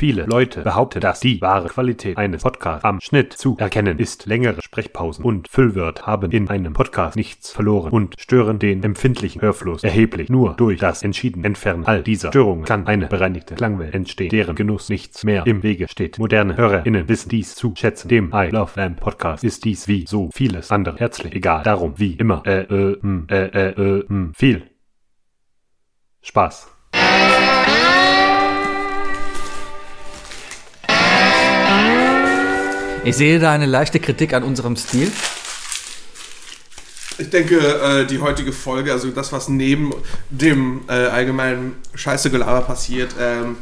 Viele Leute behaupten, dass die wahre Qualität eines Podcasts am Schnitt zu erkennen ist. Längere Sprechpausen und Füllwörter haben in einem Podcast nichts verloren und stören den empfindlichen Hörfluss erheblich. Nur durch das entschieden Entfernen all dieser Störungen kann eine bereinigte Klangwelt entstehen, deren Genuss nichts mehr im Wege steht. Moderne HörerInnen wissen dies zu schätzen. Dem I Love Lamp Podcast ist dies wie so vieles andere herzlich egal. Darum wie immer äh äh hm, äh äh äh hm, viel Spaß. Ich sehe da eine leichte Kritik an unserem Stil. Ich denke, äh, die heutige Folge, also das, was neben dem äh, allgemeinen Scheiße-Gelaber passiert, ähm,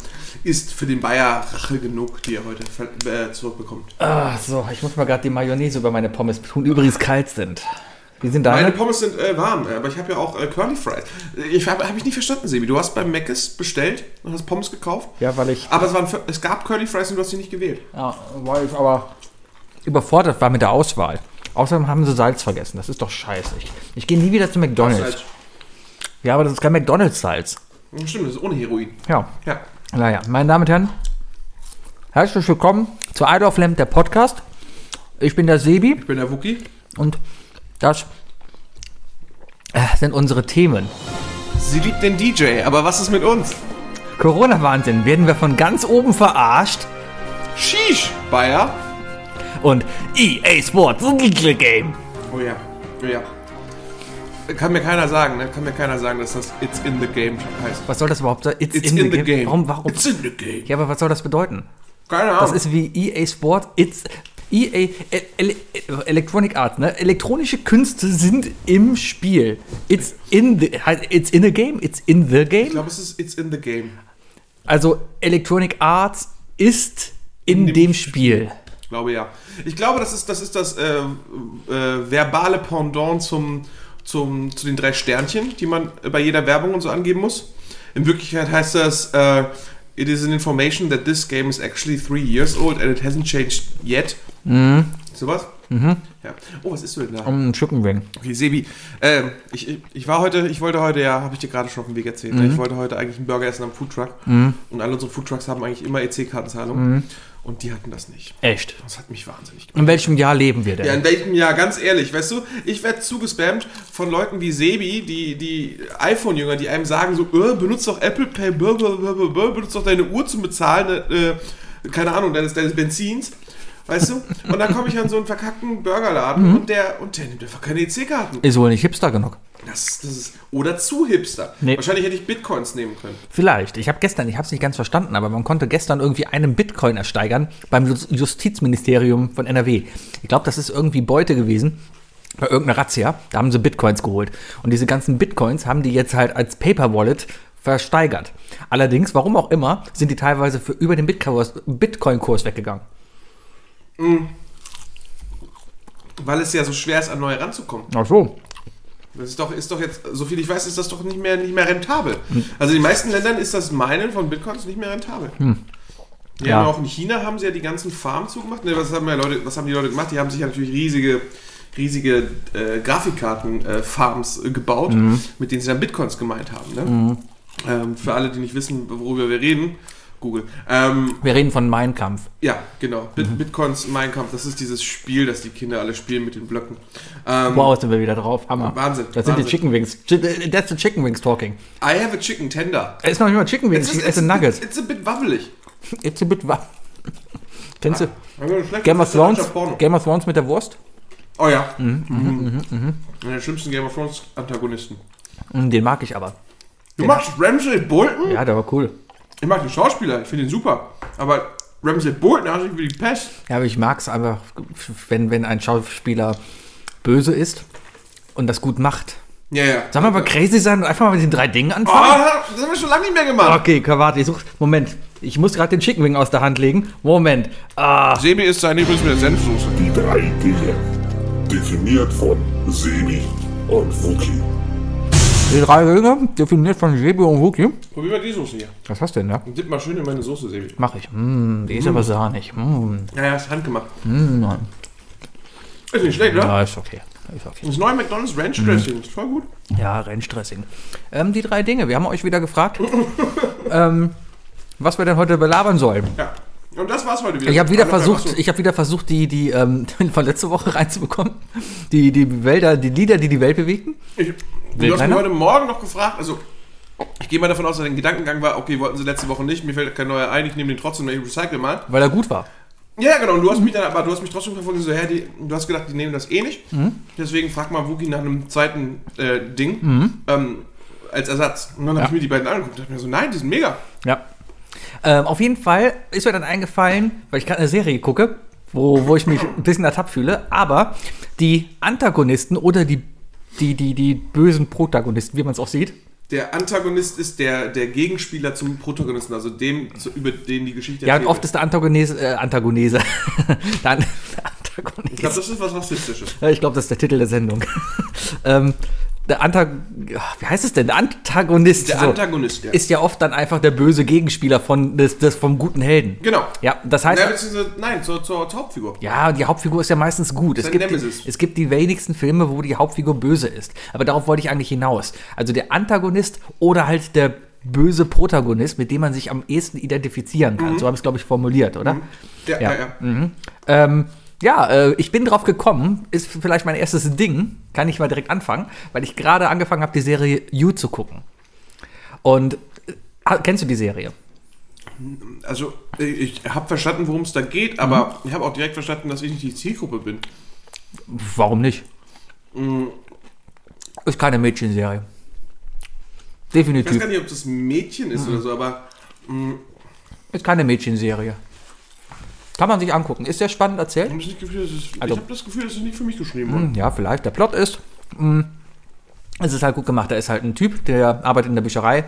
ist für den Bayer Rache genug, die er heute äh, zurückbekommt. Ah, so, ich muss mal gerade die Mayonnaise über meine Pommes tun, die übrigens kalt sind. Wie sind Meine deine? Pommes sind äh, warm, aber ich habe ja auch äh, Curly Fries. Ich habe hab ich nicht verstanden, Sebi. Du hast beim Mc's bestellt und hast Pommes gekauft. Ja, weil ich, Aber es, waren, es gab Curly Fries und du hast sie nicht gewählt. ja, weil ich aber überfordert war mit der Auswahl. Außerdem haben sie Salz vergessen. Das ist doch scheiße. Ich, ich gehe nie wieder zu McDonalds. Salz. Ja, aber das ist kein McDonalds-Salz. Stimmt, das ist ohne Heroin. Ja. Ja. Naja, meine Damen und Herren, herzlich willkommen zu Idle Lamp, der Podcast. Ich bin der Sebi Ich bin der Wookie. und das äh, sind unsere Themen. Sie liebt den DJ, aber was ist mit uns? Corona-Wahnsinn, werden wir von ganz oben verarscht? Sheesh, Bayer. Und EA Sports Game. Oh ja, oh ja. Kann mir keiner sagen, ne? Kann mir keiner sagen, dass das It's in the Game heißt. Was soll das überhaupt sein? It's, It's in, the, game. Warum, warum? It's in the game. Ja, aber was soll das bedeuten? Keine Ahnung. Das ist wie EA Sport, it's EA E- Ele Electronic Arts, ne? Elektronische Künste sind im Spiel. It's in the it's in a game, it's in the ich game. glaube, es ist It's in the game. Also Electronic Arts ist in, In dem dem Spiel. Ich glaube ja. Ich glaube, das ist das, ist das äh, äh, verbale Pendant zum, zum, zu den drei Sternchen, die man bei jeder Werbung und so angeben muss. In Wirklichkeit heißt das, äh, it is an information that this game is actually three years old and it hasn't changed yet. Sowas? Ja. Oh, was isst du denn da? Um ein Chicken Wing. Okay, Sebi, ähm, ich, ich- war heute, ich wollte heute, ja, habe ich dir gerade schon auf dem Weg erzählt, ne? ich wollte heute eigentlich einen Burger essen am Foodtruck und alle unsere Foodtrucks haben eigentlich immer EC-Kartenzahlung und die hatten das nicht. Echt. Das hat mich wahnsinnig gemacht. In welchem Jahr leben wir denn? Ja, in welchem Jahr, ganz ehrlich, weißt du, ich werde zugespammt von Leuten wie Sebi, die, die iPhone-Jünger, die einem sagen so, äh, benutzt doch Apple Pay, blah, benutzt doch deine Uhr zum Bezahlen, äh, keine Ahnung, deines, deines Benzins. Weißt du? Und dann komme ich an so einen verkackten Burgerladen und, der, und der nimmt einfach keine EC-Karten. Ist wohl nicht hipster genug. Das, das ist, oder zu hipster. Nee. Wahrscheinlich hätte ich Bitcoins nehmen können. Vielleicht. Ich habe gestern, ich habe es nicht ganz verstanden, aber man konnte gestern irgendwie einen Bitcoin ersteigern beim Jus- Justizministerium von NRW. Ich glaube, das ist irgendwie Beute gewesen. Bei irgendeiner Razzia. Da haben sie Bitcoins geholt. Und diese ganzen Bitcoins haben die jetzt halt als Paper Wallet versteigert. Allerdings, warum auch immer, sind die teilweise für über den Bitcoin- Bitcoin-Kurs weggegangen. Weil es ja so schwer ist, an neue ranzukommen. Ach so. Das ist doch, ist doch jetzt, so viel ich weiß, ist das doch nicht mehr, nicht mehr rentabel. Also in den meisten Ländern ist das Meinen von Bitcoins nicht mehr rentabel. Hm. Ja. auch in China haben sie ja die ganzen Farmen zugemacht. Ne, was, haben ja Leute, was haben die Leute gemacht? Die haben sich ja natürlich riesige, riesige äh, Grafikkarten-Farms äh, gebaut, Mhm. mit denen sie dann Bitcoins gemeint haben. Ne? Ähm, für alle, die nicht wissen, worüber wir reden, Google. Ähm, Wir reden von Mein Kampf. ja, genau. Bit Mhm. Bitcoins Mein Kampf, das ist dieses Spiel, das die Kinder alle spielen mit den Blöcken. Ähm, Wow, sind wir wieder drauf. Hammer. Wahnsinn, Das sind die Wahnsinn. Chicken Wings. Chi- That's the Chicken Wings talking. I have a chicken tender. Es ist noch nicht mal Chicken Wings, ich esse Nuggets. It's, it's a bit wabbelig. It's a bit wa- Kennst du schlecht, Game of ist Thrones? Game of Thrones mit der Wurst? Oh ja. Mhm. Einer der schlimmsten Game of Thrones Antagonisten. Den mag ich aber. Du magst Ramsay Bolton? Ja, der war cool. Ich mag den Schauspieler, ich finde ihn super. Aber Ramsay Bolton hat sich wie die Pest. Ja, aber ich mag es einfach, wenn, wenn ein Schauspieler böse ist und das gut macht. Ja, ja. Sollen wir mal crazy sein und einfach mal mit den drei Dingen Oh, anfangen? das haben wir schon lange nicht mehr gemacht. Okay, warte, ich such. Moment. Ich muss gerade den Chicken Wing aus der Hand legen. Moment. Ah, Sebi ist seine übrigens mit der Senfsoße. Die drei Dinge. Definiert von Sebi und Wookie. Die drei Dinge, definiert von Sebi und Wookie. Probier mal die Soße hier. Was hast du denn da? Und dipp mal schön in meine Soße, Sebi. Mach ich. Mm, die ist aber sahnig. Mm, Ja, ja, ist handgemacht. nein. Ist nicht schlecht, oder? Ja, ist okay. Ist okay. Das neue McDonald's Ranch Dressing ist voll gut. Ja, Rennstressing. Ähm, die drei Dinge. Wir haben euch wieder gefragt. ähm, was wir denn heute belabern sollen. Ja. Und das war's heute wieder. Ich habe wieder versucht, ich habe wieder versucht, die, die ähm, von letzter Woche reinzubekommen. Die, die Wälder, die Lieder, die die Welt bewegten. Ich, du hast mich heute Morgen noch gefragt, also ich gehe mal davon aus, dass dein Gedankengang war, okay, wollten sie letzte Woche nicht, mir fällt kein neuer ein, ich nehme den trotzdem, ich recycle mal. Weil er gut war. Ja, genau, und du hast mich dann, aber du hast mich trotzdem verfolgt, so, hä, die, du hast gedacht, die nehmen das eh nicht. Mhm. Deswegen frag mal Wookie nach einem zweiten äh, Ding ähm, als Ersatz. Und dann habe Ja. ich mir die beiden angeguckt und dachte mir so, nein, die sind mega. Ja. Ähm, auf jeden Fall ist mir dann eingefallen, weil ich gerade eine Serie gucke, wo, wo ich mich ein bisschen ertappt fühle, aber die Antagonisten oder die, die, die, die bösen Protagonisten, wie man es auch sieht, Der Antagonist ist der, der Gegenspieler zum Protagonisten, also dem, zu, über den die Geschichte ja, und oft ist der Antagonese, äh, Antagonese, der An- der wird. Ich glaube, Antagonist. das ist was Rassistisches. Ich glaube, das ist der Titel der Sendung. ähm, der Antag wie heißt es denn? Der Antagonist Der so, Antagonist, ja. ist ja oft dann einfach der böse Gegenspieler von des, des vom guten Helden. Genau. Ja, das heißt, Ja, nein, zur, zur, zur Hauptfigur. Ja, die Hauptfigur ist ja meistens gut. Es gibt, Nemesis. es gibt die wenigsten Filme, wo die Hauptfigur böse ist. Aber darauf wollte ich eigentlich hinaus. Also der Antagonist oder halt der böse Protagonist, mit dem man sich am ehesten identifizieren kann. So habe ich es, glaube ich, formuliert, oder? Ja, Ja. ja, ja. Ähm, ja, äh, ich bin drauf gekommen, ist vielleicht mein erstes Ding, kann ich mal direkt anfangen, weil ich gerade angefangen habe, die Serie You zu gucken. Und äh, kennst du die Serie? Also, ich habe verstanden, worum es da geht, Mhm. aber ich habe auch direkt verstanden, dass ich nicht die Zielgruppe bin. Warum nicht? Ist keine Mädchenserie. Ich weiß Definitiv. gar nicht, ob das Mädchen ist oder so, aber Ist keine Mädchenserie. Kann man sich angucken. Ist sehr spannend erzählt. ich habe Also- hab das Gefühl, das ist nicht für mich geschrieben. Hm, Ja, vielleicht. Der Plot ist, mh, es ist halt gut gemacht. Er ist halt ein Typ, der arbeitet in der Bücherei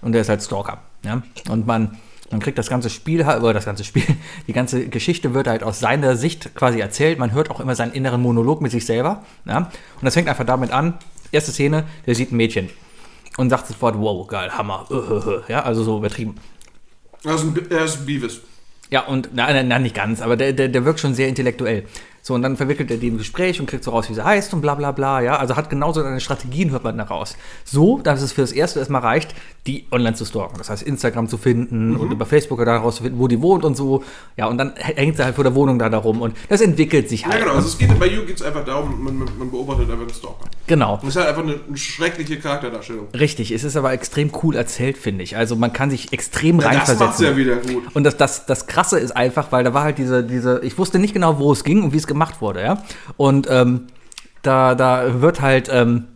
und der ist halt Stalker. Ja? Und man, man kriegt das ganze Spiel, halt- oder das ganze Spiel, die ganze Geschichte wird halt aus seiner Sicht quasi erzählt. Man hört auch immer seinen inneren Monolog mit sich selber. Ja? Und das fängt einfach damit an. Erste Szene, der sieht ein Mädchen und sagt sofort, wow, geil, Hammer. Ja, also so übertrieben. Er ist ein, Be- er ist ein Beavis. Ja, und nein, nein, nein, nicht ganz, aber der, der, der wirkt schon sehr intellektuell. So, und dann verwickelt er die im Gespräch und kriegt so raus, wie sie heißt und bla bla bla, ja. Also hat genauso seine Strategien, hört man daraus. So, dass es für das Erste erstmal reicht, die online zu stalken. Das heißt, Instagram zu finden und über Facebook oder herauszufinden, wo die wohnt und so. Ja, und dann hängt sie halt vor der Wohnung da darum und das entwickelt sich Ja, halt. genau. Also es geht, bei You geht es einfach darum, man, man, beobachtet einfach den Stalker. Genau. Das ist halt einfach eine, schreckliche Charakterdarstellung. Richtig, es ist aber extrem cool erzählt, finde ich. Also man kann sich extrem Ja, das reinversetzen. macht's ja wieder gut. Und das, das, das Krasse ist einfach, weil da war halt diese, diese, ich wusste nicht genau, wo es ging und wie es gemacht wurde, ja. Und ähm, da, da wird halt ähm,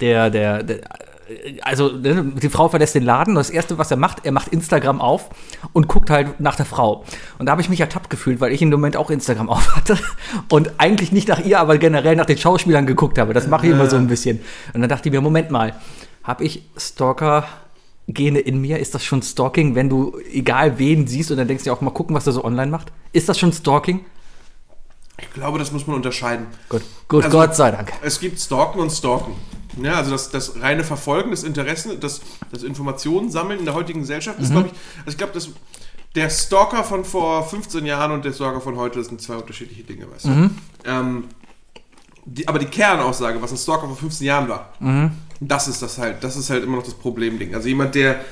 der, der, der, also ne, die Frau verlässt den Laden und das Erste, was er macht, er macht Instagram auf und guckt halt nach der Frau. Und da habe ich mich ertappt gefühlt, weil ich in dem Moment auch Instagram auf hatte und eigentlich nicht nach ihr, aber generell nach den Schauspielern geguckt habe. Das mache ich immer so ein bisschen. Und dann dachte ich mir, Moment mal, habe ich Stalker Gene in mir? Ist das schon Stalking, wenn du egal wen siehst und dann denkst du dir auch mal gucken, was er so online macht? Ist das schon Stalking? Ich glaube, das muss man unterscheiden. Gut, gut Also- Gott sei Dank. Es gibt Stalken und Stalken. Ja, also das, das reine Verfolgen des Interessen, das, das Informationen sammeln in der heutigen Gesellschaft ist, glaube ich, also ich glaube, dass der Stalker von vor 15 Jahren und der Stalker von heute, das sind zwei unterschiedliche Dinge, weißt du. Ähm, die, aber die Kernaussage, was ein Stalker vor 15 Jahren war, das ist das halt, das ist halt immer noch das Problemding. Also jemand, der,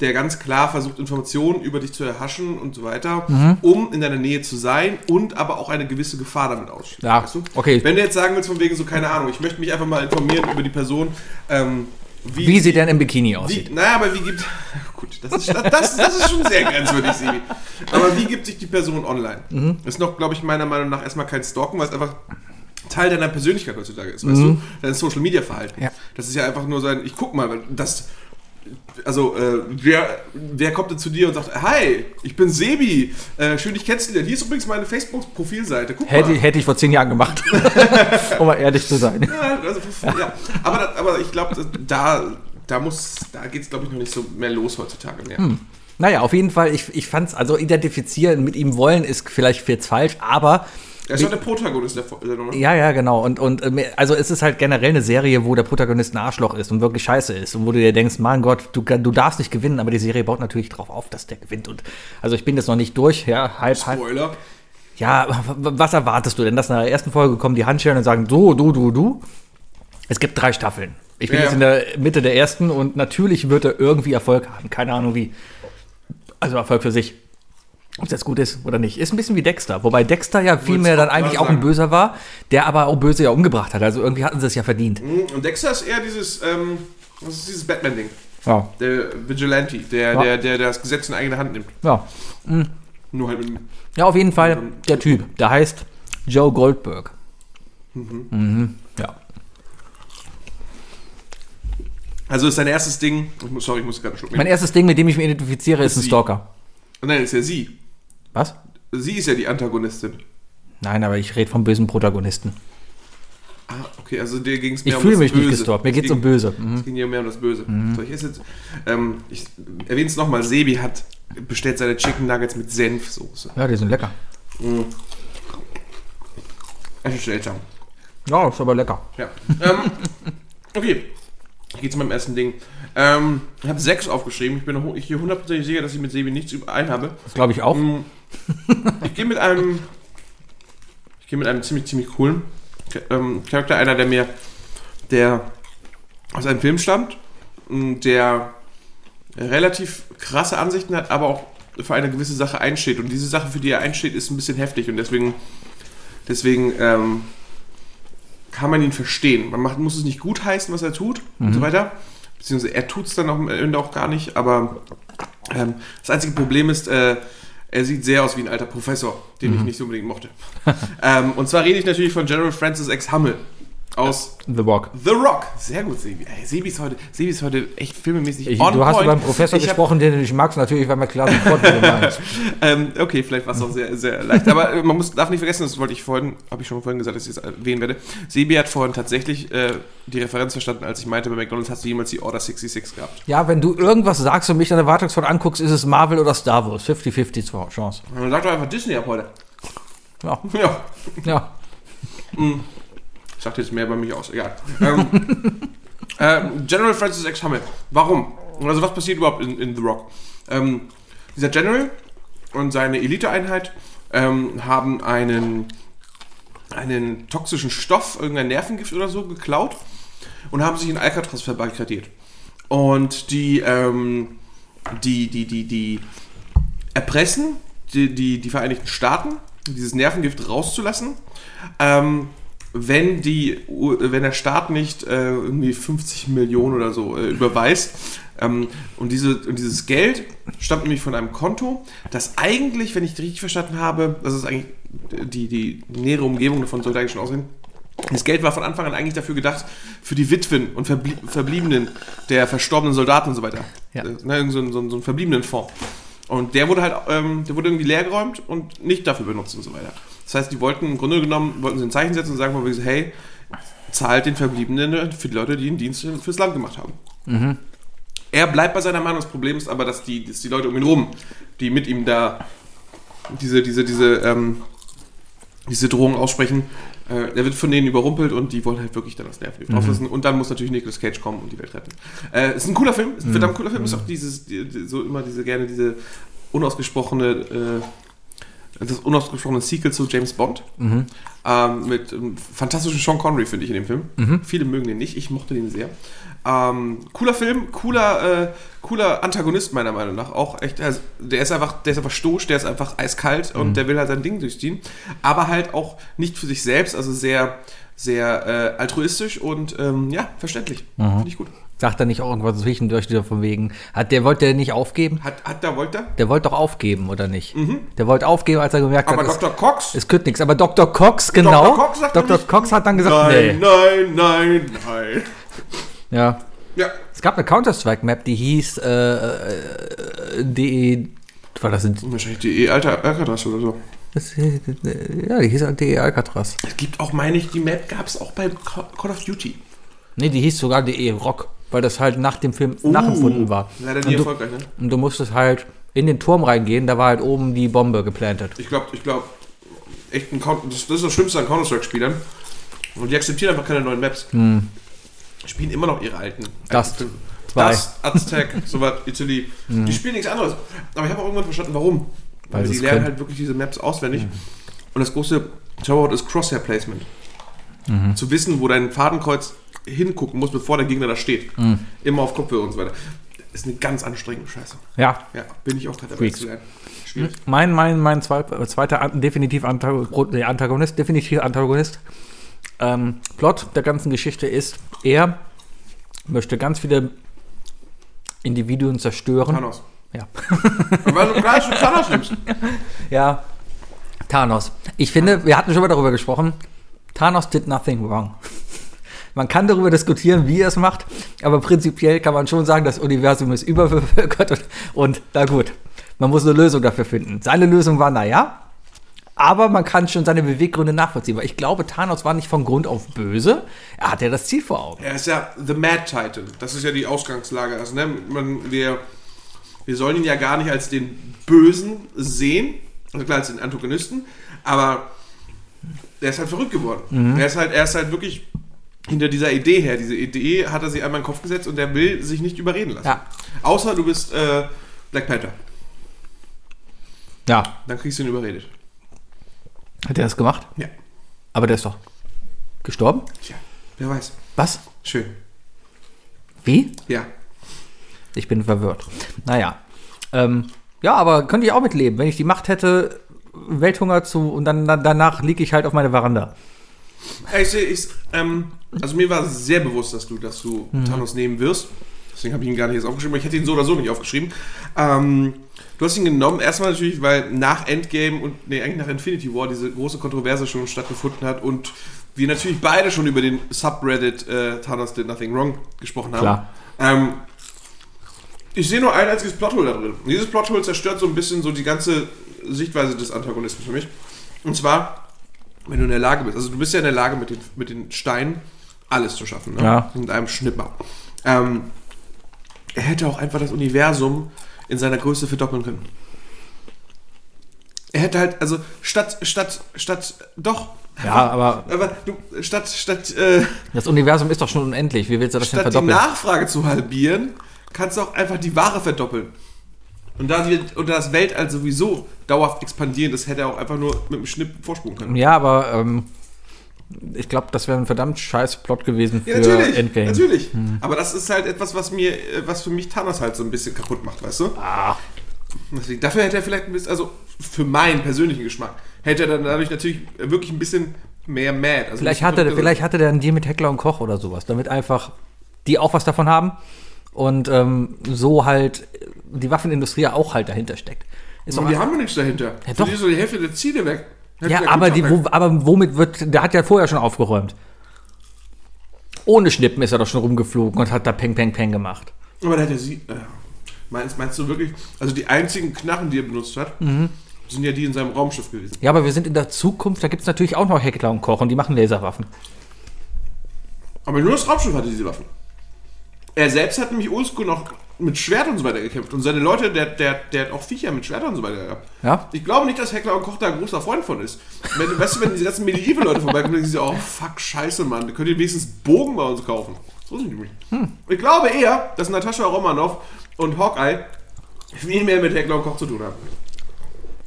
der ganz klar versucht, Informationen über dich zu erhaschen und so weiter, um in deiner Nähe zu sein und aber auch eine gewisse Gefahr damit ausschließt. Ja, weißt du? okay. Wenn du jetzt sagen willst, von wegen so, keine Ahnung, ich möchte mich einfach mal informieren über die Person, ähm, wie, Wie sie denn im Bikini aussieht. wie, naja, aber wie gibt. Gut, das ist, das, das ist schon sehr grenzwertig, Sibi. Aber wie gibt sich die Person online? Mhm. Ist noch, glaube ich, meiner Meinung nach erstmal kein Stalken, weil es einfach Teil deiner Persönlichkeit heutzutage ist, weißt du? Dein Social Media Verhalten. Mhm. Ja. Das ist ja einfach nur sein, ich guck mal, weil das. Also, äh, wer, wer kommt denn zu dir und sagt, hi, ich bin Sebi, äh, schön dich kennenzulernen. Hier ist übrigens meine Facebook-Profilseite. Guck Hätte, mal. hätte ich vor zehn Jahren gemacht. um mal ehrlich zu sein. Ja, also, ja. Aber, aber ich glaube, da, da muss, da geht es, glaube ich, noch nicht so mehr los heutzutage mehr. Naja, auf jeden Fall, ich, ich fand's, also identifizieren mit ihm wollen ist vielleicht jetzt falsch, aber Er ist doch der Protagonist der Sendung, ne? Ja, ja, genau. Und, und ähm, also es ist halt generell eine Serie, wo der Protagonist ein Arschloch ist und wirklich scheiße ist. Und wo du dir denkst, mein Gott, du, du darfst nicht gewinnen, aber die Serie baut natürlich darauf auf, dass der gewinnt. Und also ich bin jetzt noch nicht durch, ja, halb, halb. Spoiler. Ja, w- was erwartest du denn? Dass in der ersten Folge kommen die Handschellen und sagen, du, du, du, du. Es gibt drei Staffeln. Ich bin Ja, jetzt ja. in der Mitte der ersten und natürlich wird er irgendwie Erfolg haben. Keine Ahnung wie. Also Erfolg für sich. Ob es jetzt gut ist oder nicht. Ist ein bisschen wie Dexter. Wobei Dexter ja vielmehr dann eigentlich auch ein. Böser war, der aber auch Böse ja umgebracht hat. Also irgendwie hatten sie es ja verdient. Und Dexter ist eher dieses, ähm, was ist dieses Batman-Ding? Ja. Der Vigilante, der, Ja. der, der, der das Gesetz in eigene Hand nimmt. Ja. Nur halt mit Ja, auf jeden Fall der Typ. Der heißt Joe Goldberg. Mhm. Ja. Also ist sein erstes Ding. Ich muss, sorry, ich muss gerade einen Schluck Mein erstes Ding, mit dem ich mich identifiziere, ist ein Sie. Stalker. Nein, ist ja sie. Was? Sie ist ja die Antagonistin. Nein, aber ich rede vom bösen Protagonisten. Ah, okay, also dir ging es Ich mehr um fühle das mich Böse. nicht gestalkt. Mir geht es um böse. Mhm. Es ging ja mehr um das Böse. So, ich esse jetzt. Ähm, ich erwähne es nochmal: Sebi hat bestellt seine Chicken Nuggets mit Senfsoße. Ja, die sind lecker. Echt seltsam. Ja, ist aber lecker. Ja. ähm, okay. Ich gehe zu meinem ersten Ding. Ähm, ich habe sechs aufgeschrieben. Ich bin ich hier hundertprozentig sicher, dass ich mit Sebi nichts überein habe. Das glaube ich auch. Ich gehe mit einem. Ich gehe mit einem ziemlich, ziemlich coolen ähm, Charakter. Einer, der mir. Der aus einem Film stammt. m, Der relativ krasse Ansichten hat, aber auch für eine gewisse Sache einsteht. Und diese Sache, für die er einsteht, ist ein bisschen heftig. Und deswegen. Deswegen. Ähm, kann man ihn verstehen. Man macht, muss es nicht gut heißen, was er tut und so weiter. Beziehungsweise er tut es dann auch am Ende auch gar nicht, aber ähm, das einzige Problem ist, äh, er sieht sehr aus wie ein alter Professor, den ich nicht so unbedingt mochte. ähm, und zwar rede ich natürlich von General Francis X. Hummel aus The Walk. The Rock. Sehr gut, Sebi. Ey, Sebi, ist heute, Sebi ist heute echt filmemäßig Ich, on du hast über einen Professor Ich hab- gesprochen, den du nicht magst. Natürlich war mir klar sofort, wie du meinst. Ähm, okay, vielleicht war es auch sehr, sehr leicht. Aber äh, man muss, darf nicht vergessen, das wollte ich vorhin, habe ich schon vorhin gesagt, dass ich es erwähnen werde. Sebi hat vorhin tatsächlich äh, die Referenz verstanden, als ich meinte, bei McDonalds hast du jemals die Order 66 gehabt. Ja, wenn du irgendwas sagst und mich dann erwartungsvoll anguckst, ist es Marvel oder Star Wars. 50-50 Chance. Dann sagt doch einfach Disney ab heute. Ja. Ja, ja. Sagt jetzt mehr bei mich aus, egal. ähm, ähm, General Francis X. Hummel. Warum? Also was passiert überhaupt in, in The Rock? Ähm, dieser General und seine Eliteeinheit ähm, haben einen, einen toxischen Stoff, irgendein Nervengift oder so, geklaut und haben sich in Alcatraz verbarrikadiert. Und die, ähm, die, die, die, die erpressen die, die, die Vereinigten Staaten, dieses Nervengift rauszulassen, ähm, wenn, die, wenn der Staat nicht äh, irgendwie 50 Millionen oder so äh, überweist. Ähm, und, diese, und dieses Geld stammt nämlich von einem Konto, das eigentlich, wenn ich richtig verstanden habe, das ist eigentlich die, die nähere Umgebung davon sollte eigentlich schon aussehen, das Geld war von Anfang an eigentlich dafür gedacht, für die Witwen und Verblie Verbliebenen der verstorbenen Soldaten und so weiter. Ja. Äh, ne, so, ein- so, so ein verbliebenen Fonds. Und der wurde halt, ähm, der wurde irgendwie leergeräumt und nicht dafür benutzt und so weiter. Das heißt, die wollten im Grunde genommen, wollten sie ein Zeichen setzen und sagen, mal, hey, zahlt den Verbliebenen für die Leute, die einen Dienst fürs Land gemacht haben. Er bleibt bei seiner Meinung. Das Problem ist aber, dass die, dass die Leute um ihn rum, die mit ihm da diese, diese, diese, ähm, diese Drohung aussprechen, äh, der wird von denen überrumpelt und die wollen halt wirklich dann das Nervengift auflassen. Und dann muss natürlich Nicolas Cage kommen und die Welt retten. Äh, ist ein cooler Film, ist ein verdammt cooler Film. Ist auch dieses, die, die, so immer diese gerne diese unausgesprochene, äh, das unausgesprochene Sequel zu James Bond. Ähm, mit ähm, fantastischen Sean Connery, finde ich, in dem Film. Viele mögen den nicht, ich mochte den sehr. Ähm, cooler Film, cooler, äh, cooler Antagonist, meiner Meinung nach. Auch echt, also, der ist einfach, der ist einfach stoisch, der ist einfach eiskalt und der will halt sein Ding durchziehen. Aber halt auch nicht für sich selbst, also sehr, sehr äh, altruistisch und ähm, ja, verständlich. Finde ich gut. Sagt er nicht auch irgendwas zwischendurch wieder von wegen, hat, der wollte nicht aufgeben? Hat, hat der Wolter? Der wollte doch aufgeben, oder nicht? Der wollte aufgeben, als er gemerkt Aber hat, es, Dr. Cox? es könnte nichts. Aber Dr. Cox, genau. Cox sagt Dr. nämlich- Cox hat dann gesagt, nein, nee. nein, nein, nein. Ja. Ja, Es gab eine Counter-Strike-Map, die hieß äh, äh, DE. War das ein, wahrscheinlich die E-Alter Alcatraz oder so. das, äh, ja, die hieß halt DE Alcatraz. Es gibt auch, meine ich, die Map gab es auch bei Ca- Call of Duty. Nee, die hieß sogar DE Rock, weil das halt nach dem Film nachempfunden war. Leider nie und, du, erfolgreich, ne? und du musstest halt in den Turm reingehen, da war halt oben die Bombe geplantet. Ich glaube, ich glaube, echt ein Counter das, das ist das Schlimmste an Counter-Strike-Spielern. Und die akzeptieren einfach keine neuen Maps. Spielen immer noch ihre alten. Dust. alten. Dust, Aztec, sowas, Italy. Die spielen nichts anderes. Aber ich habe auch irgendwann verstanden, warum. Weil, Weil sie die lernen können. halt wirklich diese Maps auswendig. Und das große Zauberwort ist Crosshair-Placement. Zu wissen, wo dein Fadenkreuz hingucken muss, bevor der Gegner da steht. Immer auf Kopfhörer und so weiter. ist eine ganz anstrengende Scheiße. Ja, Ja, bin ich auch dabei Freaks. zu lernen. Schwierig. mein, mein, mein zwei- zweiter An- definitiv Antagonist, nee, Antagonist, definitiv Antagonist. Ähm, Plot der ganzen Geschichte ist, er möchte ganz viele Individuen zerstören. Thanos. Ja. Weil du gerade schon Thanos nimmst. Ja, Thanos. Ich finde, wir hatten schon mal darüber gesprochen. Thanos did nothing wrong. Man kann darüber diskutieren, wie er es macht, aber prinzipiell kann man schon sagen, das Universum ist überbevölkert und, und na gut, man muss eine Lösung dafür finden. Seine Lösung war, naja, aber man kann schon seine Beweggründe nachvollziehen. Weil ich glaube, Thanos war nicht von Grund auf böse, er hatte ja das Ziel vor Augen. Er ist ja The Mad Titan. Das ist ja die Ausgangslage. Also, ne, man, wir, wir sollen ihn ja gar nicht als den Bösen sehen. Also klar, als den Antagonisten. Aber er ist halt verrückt geworden. Er, ist halt, er ist halt wirklich hinter dieser Idee her. Diese Idee hat er sich einmal in den Kopf gesetzt und er will sich nicht überreden lassen. Ja. Außer du bist äh, Black Panther. Ja, Dann kriegst du ihn überredet. hat er das gemacht? Ja. Aber der ist doch gestorben? Tja, wer weiß. Was? Schön. Wie? Ja. Ich bin verwirrt. Naja. Ähm, ja, aber könnte ich auch mitleben. Wenn ich die Macht hätte, Welthunger zu und dann, dann danach liege ich halt auf meine Veranda. Ich ich, ähm, also mir war sehr bewusst, dass du, dass du Thanos nehmen wirst. Deswegen habe ich ihn gar nicht jetzt aufgeschrieben, aber ich hätte ihn so oder so nicht aufgeschrieben. Ähm, du hast ihn genommen, erstmal natürlich, weil nach Endgame und, nee, eigentlich nach Infinity War diese große Kontroverse schon stattgefunden hat und wir natürlich beide schon über den Subreddit äh, Thanos Did Nothing Wrong gesprochen haben. Klar. Ähm, ich sehe nur ein einziges Plothole da drin. Und dieses Plothole zerstört so ein bisschen so die ganze Sichtweise des Antagonisten für mich. Und zwar, wenn du in der Lage bist, also du bist ja in der Lage mit den, mit den Steinen alles zu schaffen, ne? Ja. mit einem Schnipper. Ähm, er hätte auch einfach das Universum in seiner Größe verdoppeln können. Er hätte halt, also statt, statt, statt, doch. Ja, aber Aber du, statt, statt, äh, das Universum ist doch schon unendlich. Wie willst du das denn statt die verdoppeln? Nachfrage zu halbieren, kannst du auch einfach die Ware verdoppeln. Und da, und da das Weltall sowieso dauerhaft expandieren, das hätte er auch einfach nur mit einem Schnipp vorspulen können. Ja, aber ähm, ich glaube, das wäre ein verdammt scheiß Plot gewesen für Ja, natürlich, Endgame. natürlich. Aber das ist halt etwas, was mir, äh, was für mich Thanos halt so ein bisschen kaputt macht, weißt du? Ah, Deswegen, dafür hätte er vielleicht ein bisschen, also für meinen persönlichen Geschmack, hätte er dann dadurch natürlich wirklich ein bisschen mehr Mad. Also vielleicht, hatte, bisschen- vielleicht hatte der einen Deal mit Heckler und Koch oder sowas, damit einfach die auch was davon haben und ähm, so halt die Waffenindustrie auch halt dahinter steckt. Ist Aber die haben wir nichts dahinter. Ja, doch. die so die Hälfte der Ziele weg. Hälfte ja, aber, die, wo, aber womit wird, der hat ja vorher schon aufgeräumt. Ohne Schnippen ist er doch schon rumgeflogen und hat da Peng, Peng, Peng gemacht. Aber da hat er sie. Äh, meinst, meinst du wirklich? Also die einzigen Knarren, die er benutzt hat, Mhm. sind ja die in seinem Raumschiff gewesen. Ja, aber wir sind in der Zukunft, da gibt es natürlich auch noch Heckler und Koch und die machen Laserwaffen. Aber nur das Raumschiff hatte diese Waffen. Er selbst hat nämlich oldschool noch mit Schwert und so weiter gekämpft. Und seine Leute, der, der, der hat auch Viecher mit Schwertern und so weiter gehabt. Ja? Ich glaube nicht, dass Heckler und Koch da ein großer Freund von ist. Wenn, weißt du, wenn diese ganzen Medieval-Leute vorbeikommen, dann sagen sie, oh fuck, scheiße, Mann, da könnt ihr wenigstens Bogen bei uns kaufen. So sind die nämlich. Hm. Ich glaube eher, dass Natascha Romanoff und Hawkeye viel mehr mit Heckler und Koch zu tun haben.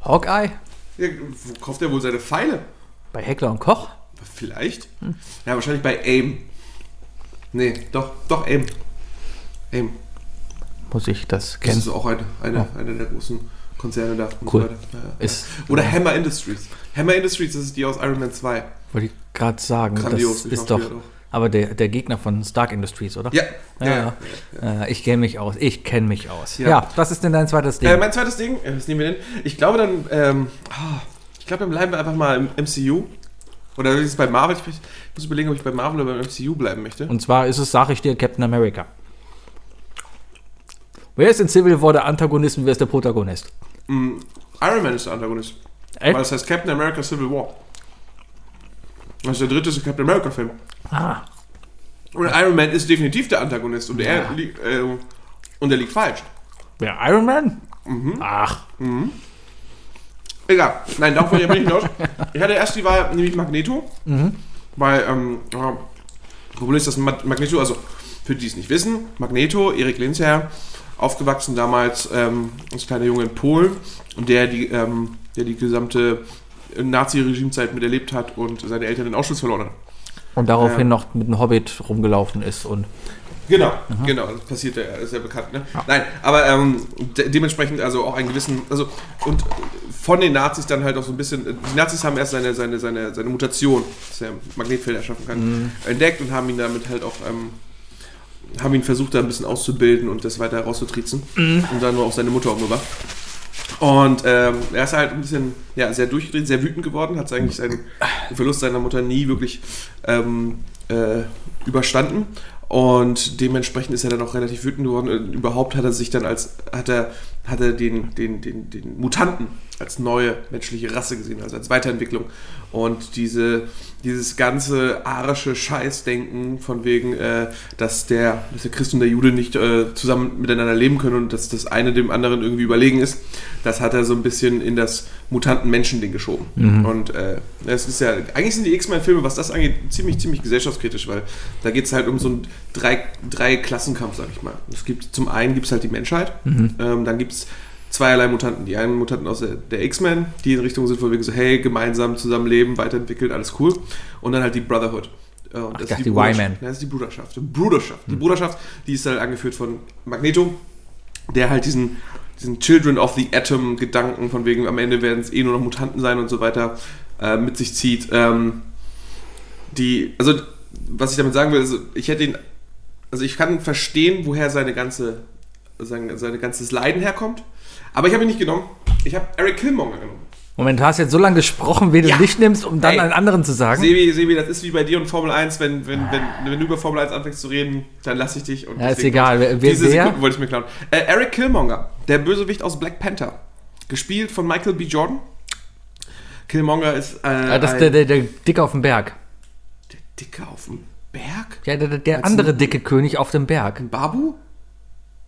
Hawkeye? Ja, wo kauft er wohl seine Pfeile? Bei Heckler und Koch? Vielleicht? Ja, wahrscheinlich bei AIM. Nee, doch, doch AIM. AIM. Muss ich das Das kennen? ist auch eine, eine, eine der großen Konzerne da. Cool. Ja, ja. Ist, Oder Hammer Industries. Hammer Industries, das ist die aus Iron Man 2. wollte ich gerade sagen, Grandios, das ist doch, ja aber der, der Gegner von Stark Industries, oder? Ja. Ja, ja. Äh, ich kenne mich aus. Ich kenne mich aus. Ja. Ja. was ist denn dein zweites Ding? Äh, mein zweites Ding, äh, was nehmen wir denn? Ich glaube dann, ähm, ah, ich glaube dann bleiben wir einfach mal im MCU. Oder ist es bei Marvel? Ich muss überlegen, ob ich bei Marvel oder beim MCU bleiben möchte. Und zwar ist es, sage ich dir, Captain America. Wer ist in Civil War der Antagonist und wer ist der Protagonist? Mm, Iron Man ist der Antagonist. Echt? Weil das heißt Captain America Civil War. Das ist der dritte Captain America Film. Ah, Und Iron Man ist definitiv der Antagonist und er, liegt, äh, und er liegt falsch. wer Iron Man? Mhm. Ach, Egal. Nein, darauf wollte ich nicht hinaus. Ich hatte erst die Wahl, nämlich Magneto. Weil, ähm, ja, Problem ist, dass Ma- Magneto, also für die es nicht wissen, Magneto, Erik Lehnsherr, aufgewachsen damals ähm, als kleiner Junge in Polen der die, ähm, der die gesamte Nazi-Regimezeit miterlebt hat und seine Eltern in Auschwitz verloren hat. und daraufhin Ja. noch mit einem Hobbit rumgelaufen ist und Genau, genau, das passiert ja, ist ja bekannt. Ne? Nein, aber ähm, de dementsprechend also auch einen gewissen, also und von den Nazis dann halt auch so ein bisschen, die Nazis haben erst seine, seine, seine, seine Mutation, dass er Magnetfeld erschaffen kann, entdeckt und haben ihn damit halt auch, ähm, haben ihn versucht da ein bisschen auszubilden und das weiter rauszutriezen und dann nur auch seine Mutter umgebracht. Und ähm, er ist halt ein bisschen, ja, sehr durchgedreht, sehr wütend geworden, hat eigentlich seinen Verlust seiner Mutter nie wirklich ähm, äh, überstanden. Und dementsprechend ist er dann auch relativ wütend geworden. Und überhaupt hat er sich dann als, hat er, hat er den, den, den, den Mutanten als neue menschliche Rasse gesehen, also als Weiterentwicklung. Und diese, dieses ganze arische Scheißdenken von wegen, äh, dass, der, dass der Christ und der Jude nicht äh, zusammen miteinander leben können und dass das eine dem anderen irgendwie überlegen ist, das hat er so ein bisschen in das Mutanten-Menschen-Ding geschoben. Und äh, es ist ja, eigentlich sind die X-Men-Filme, was das angeht, ziemlich, ziemlich gesellschaftskritisch, weil da geht es halt um so einen drei, drei Klassenkampf, sag ich mal. Es gibt, zum einen gibt es halt die Menschheit, ähm, dann gibt es zweierlei Mutanten. Die einen Mutanten aus der, der X-Men, die in Richtung sind, von wegen so, hey, gemeinsam zusammenleben, weiterentwickelt, alles cool. Und dann halt die Brotherhood. Äh, Und das dachte, ist die Bruderschaft. Y-Men. Das ist die Bruderschaft. Die Bruderschaft. Die Bruderschaft, die ist halt angeführt von Magneto, der halt diesen, diesen Children of the Atom Gedanken von wegen am Ende werden es eh nur noch Mutanten sein und so weiter äh, mit sich zieht. Ähm, die, also was ich damit sagen will, ist, ich hätte ihn, also ich kann verstehen, woher seine ganze, sein, sein ganzes Leiden herkommt, aber ich habe ihn nicht genommen. Ich habe Eric Killmonger genommen. Moment, du hast jetzt so lange gesprochen, wie du Ja. nicht nimmst, um dann Hey. einen anderen zu sagen. Sebi, Sebi, das ist wie bei dir und Formel 1, wenn, wenn, wenn, wenn du über Formel 1 anfängst zu reden, dann lasse ich dich. Und Ja, ist egal. Wer- wer- Diese? Sekunden wollte ich mir klauen. Äh, Eric Killmonger, der Bösewicht aus Black Panther. Gespielt von Michael B. Jordan. Killmonger ist äh, das ist ein, der, der, der Dicke auf dem Berg. der Dicke auf dem Berg? Ja, der, der andere dicke König auf dem Berg. Babu?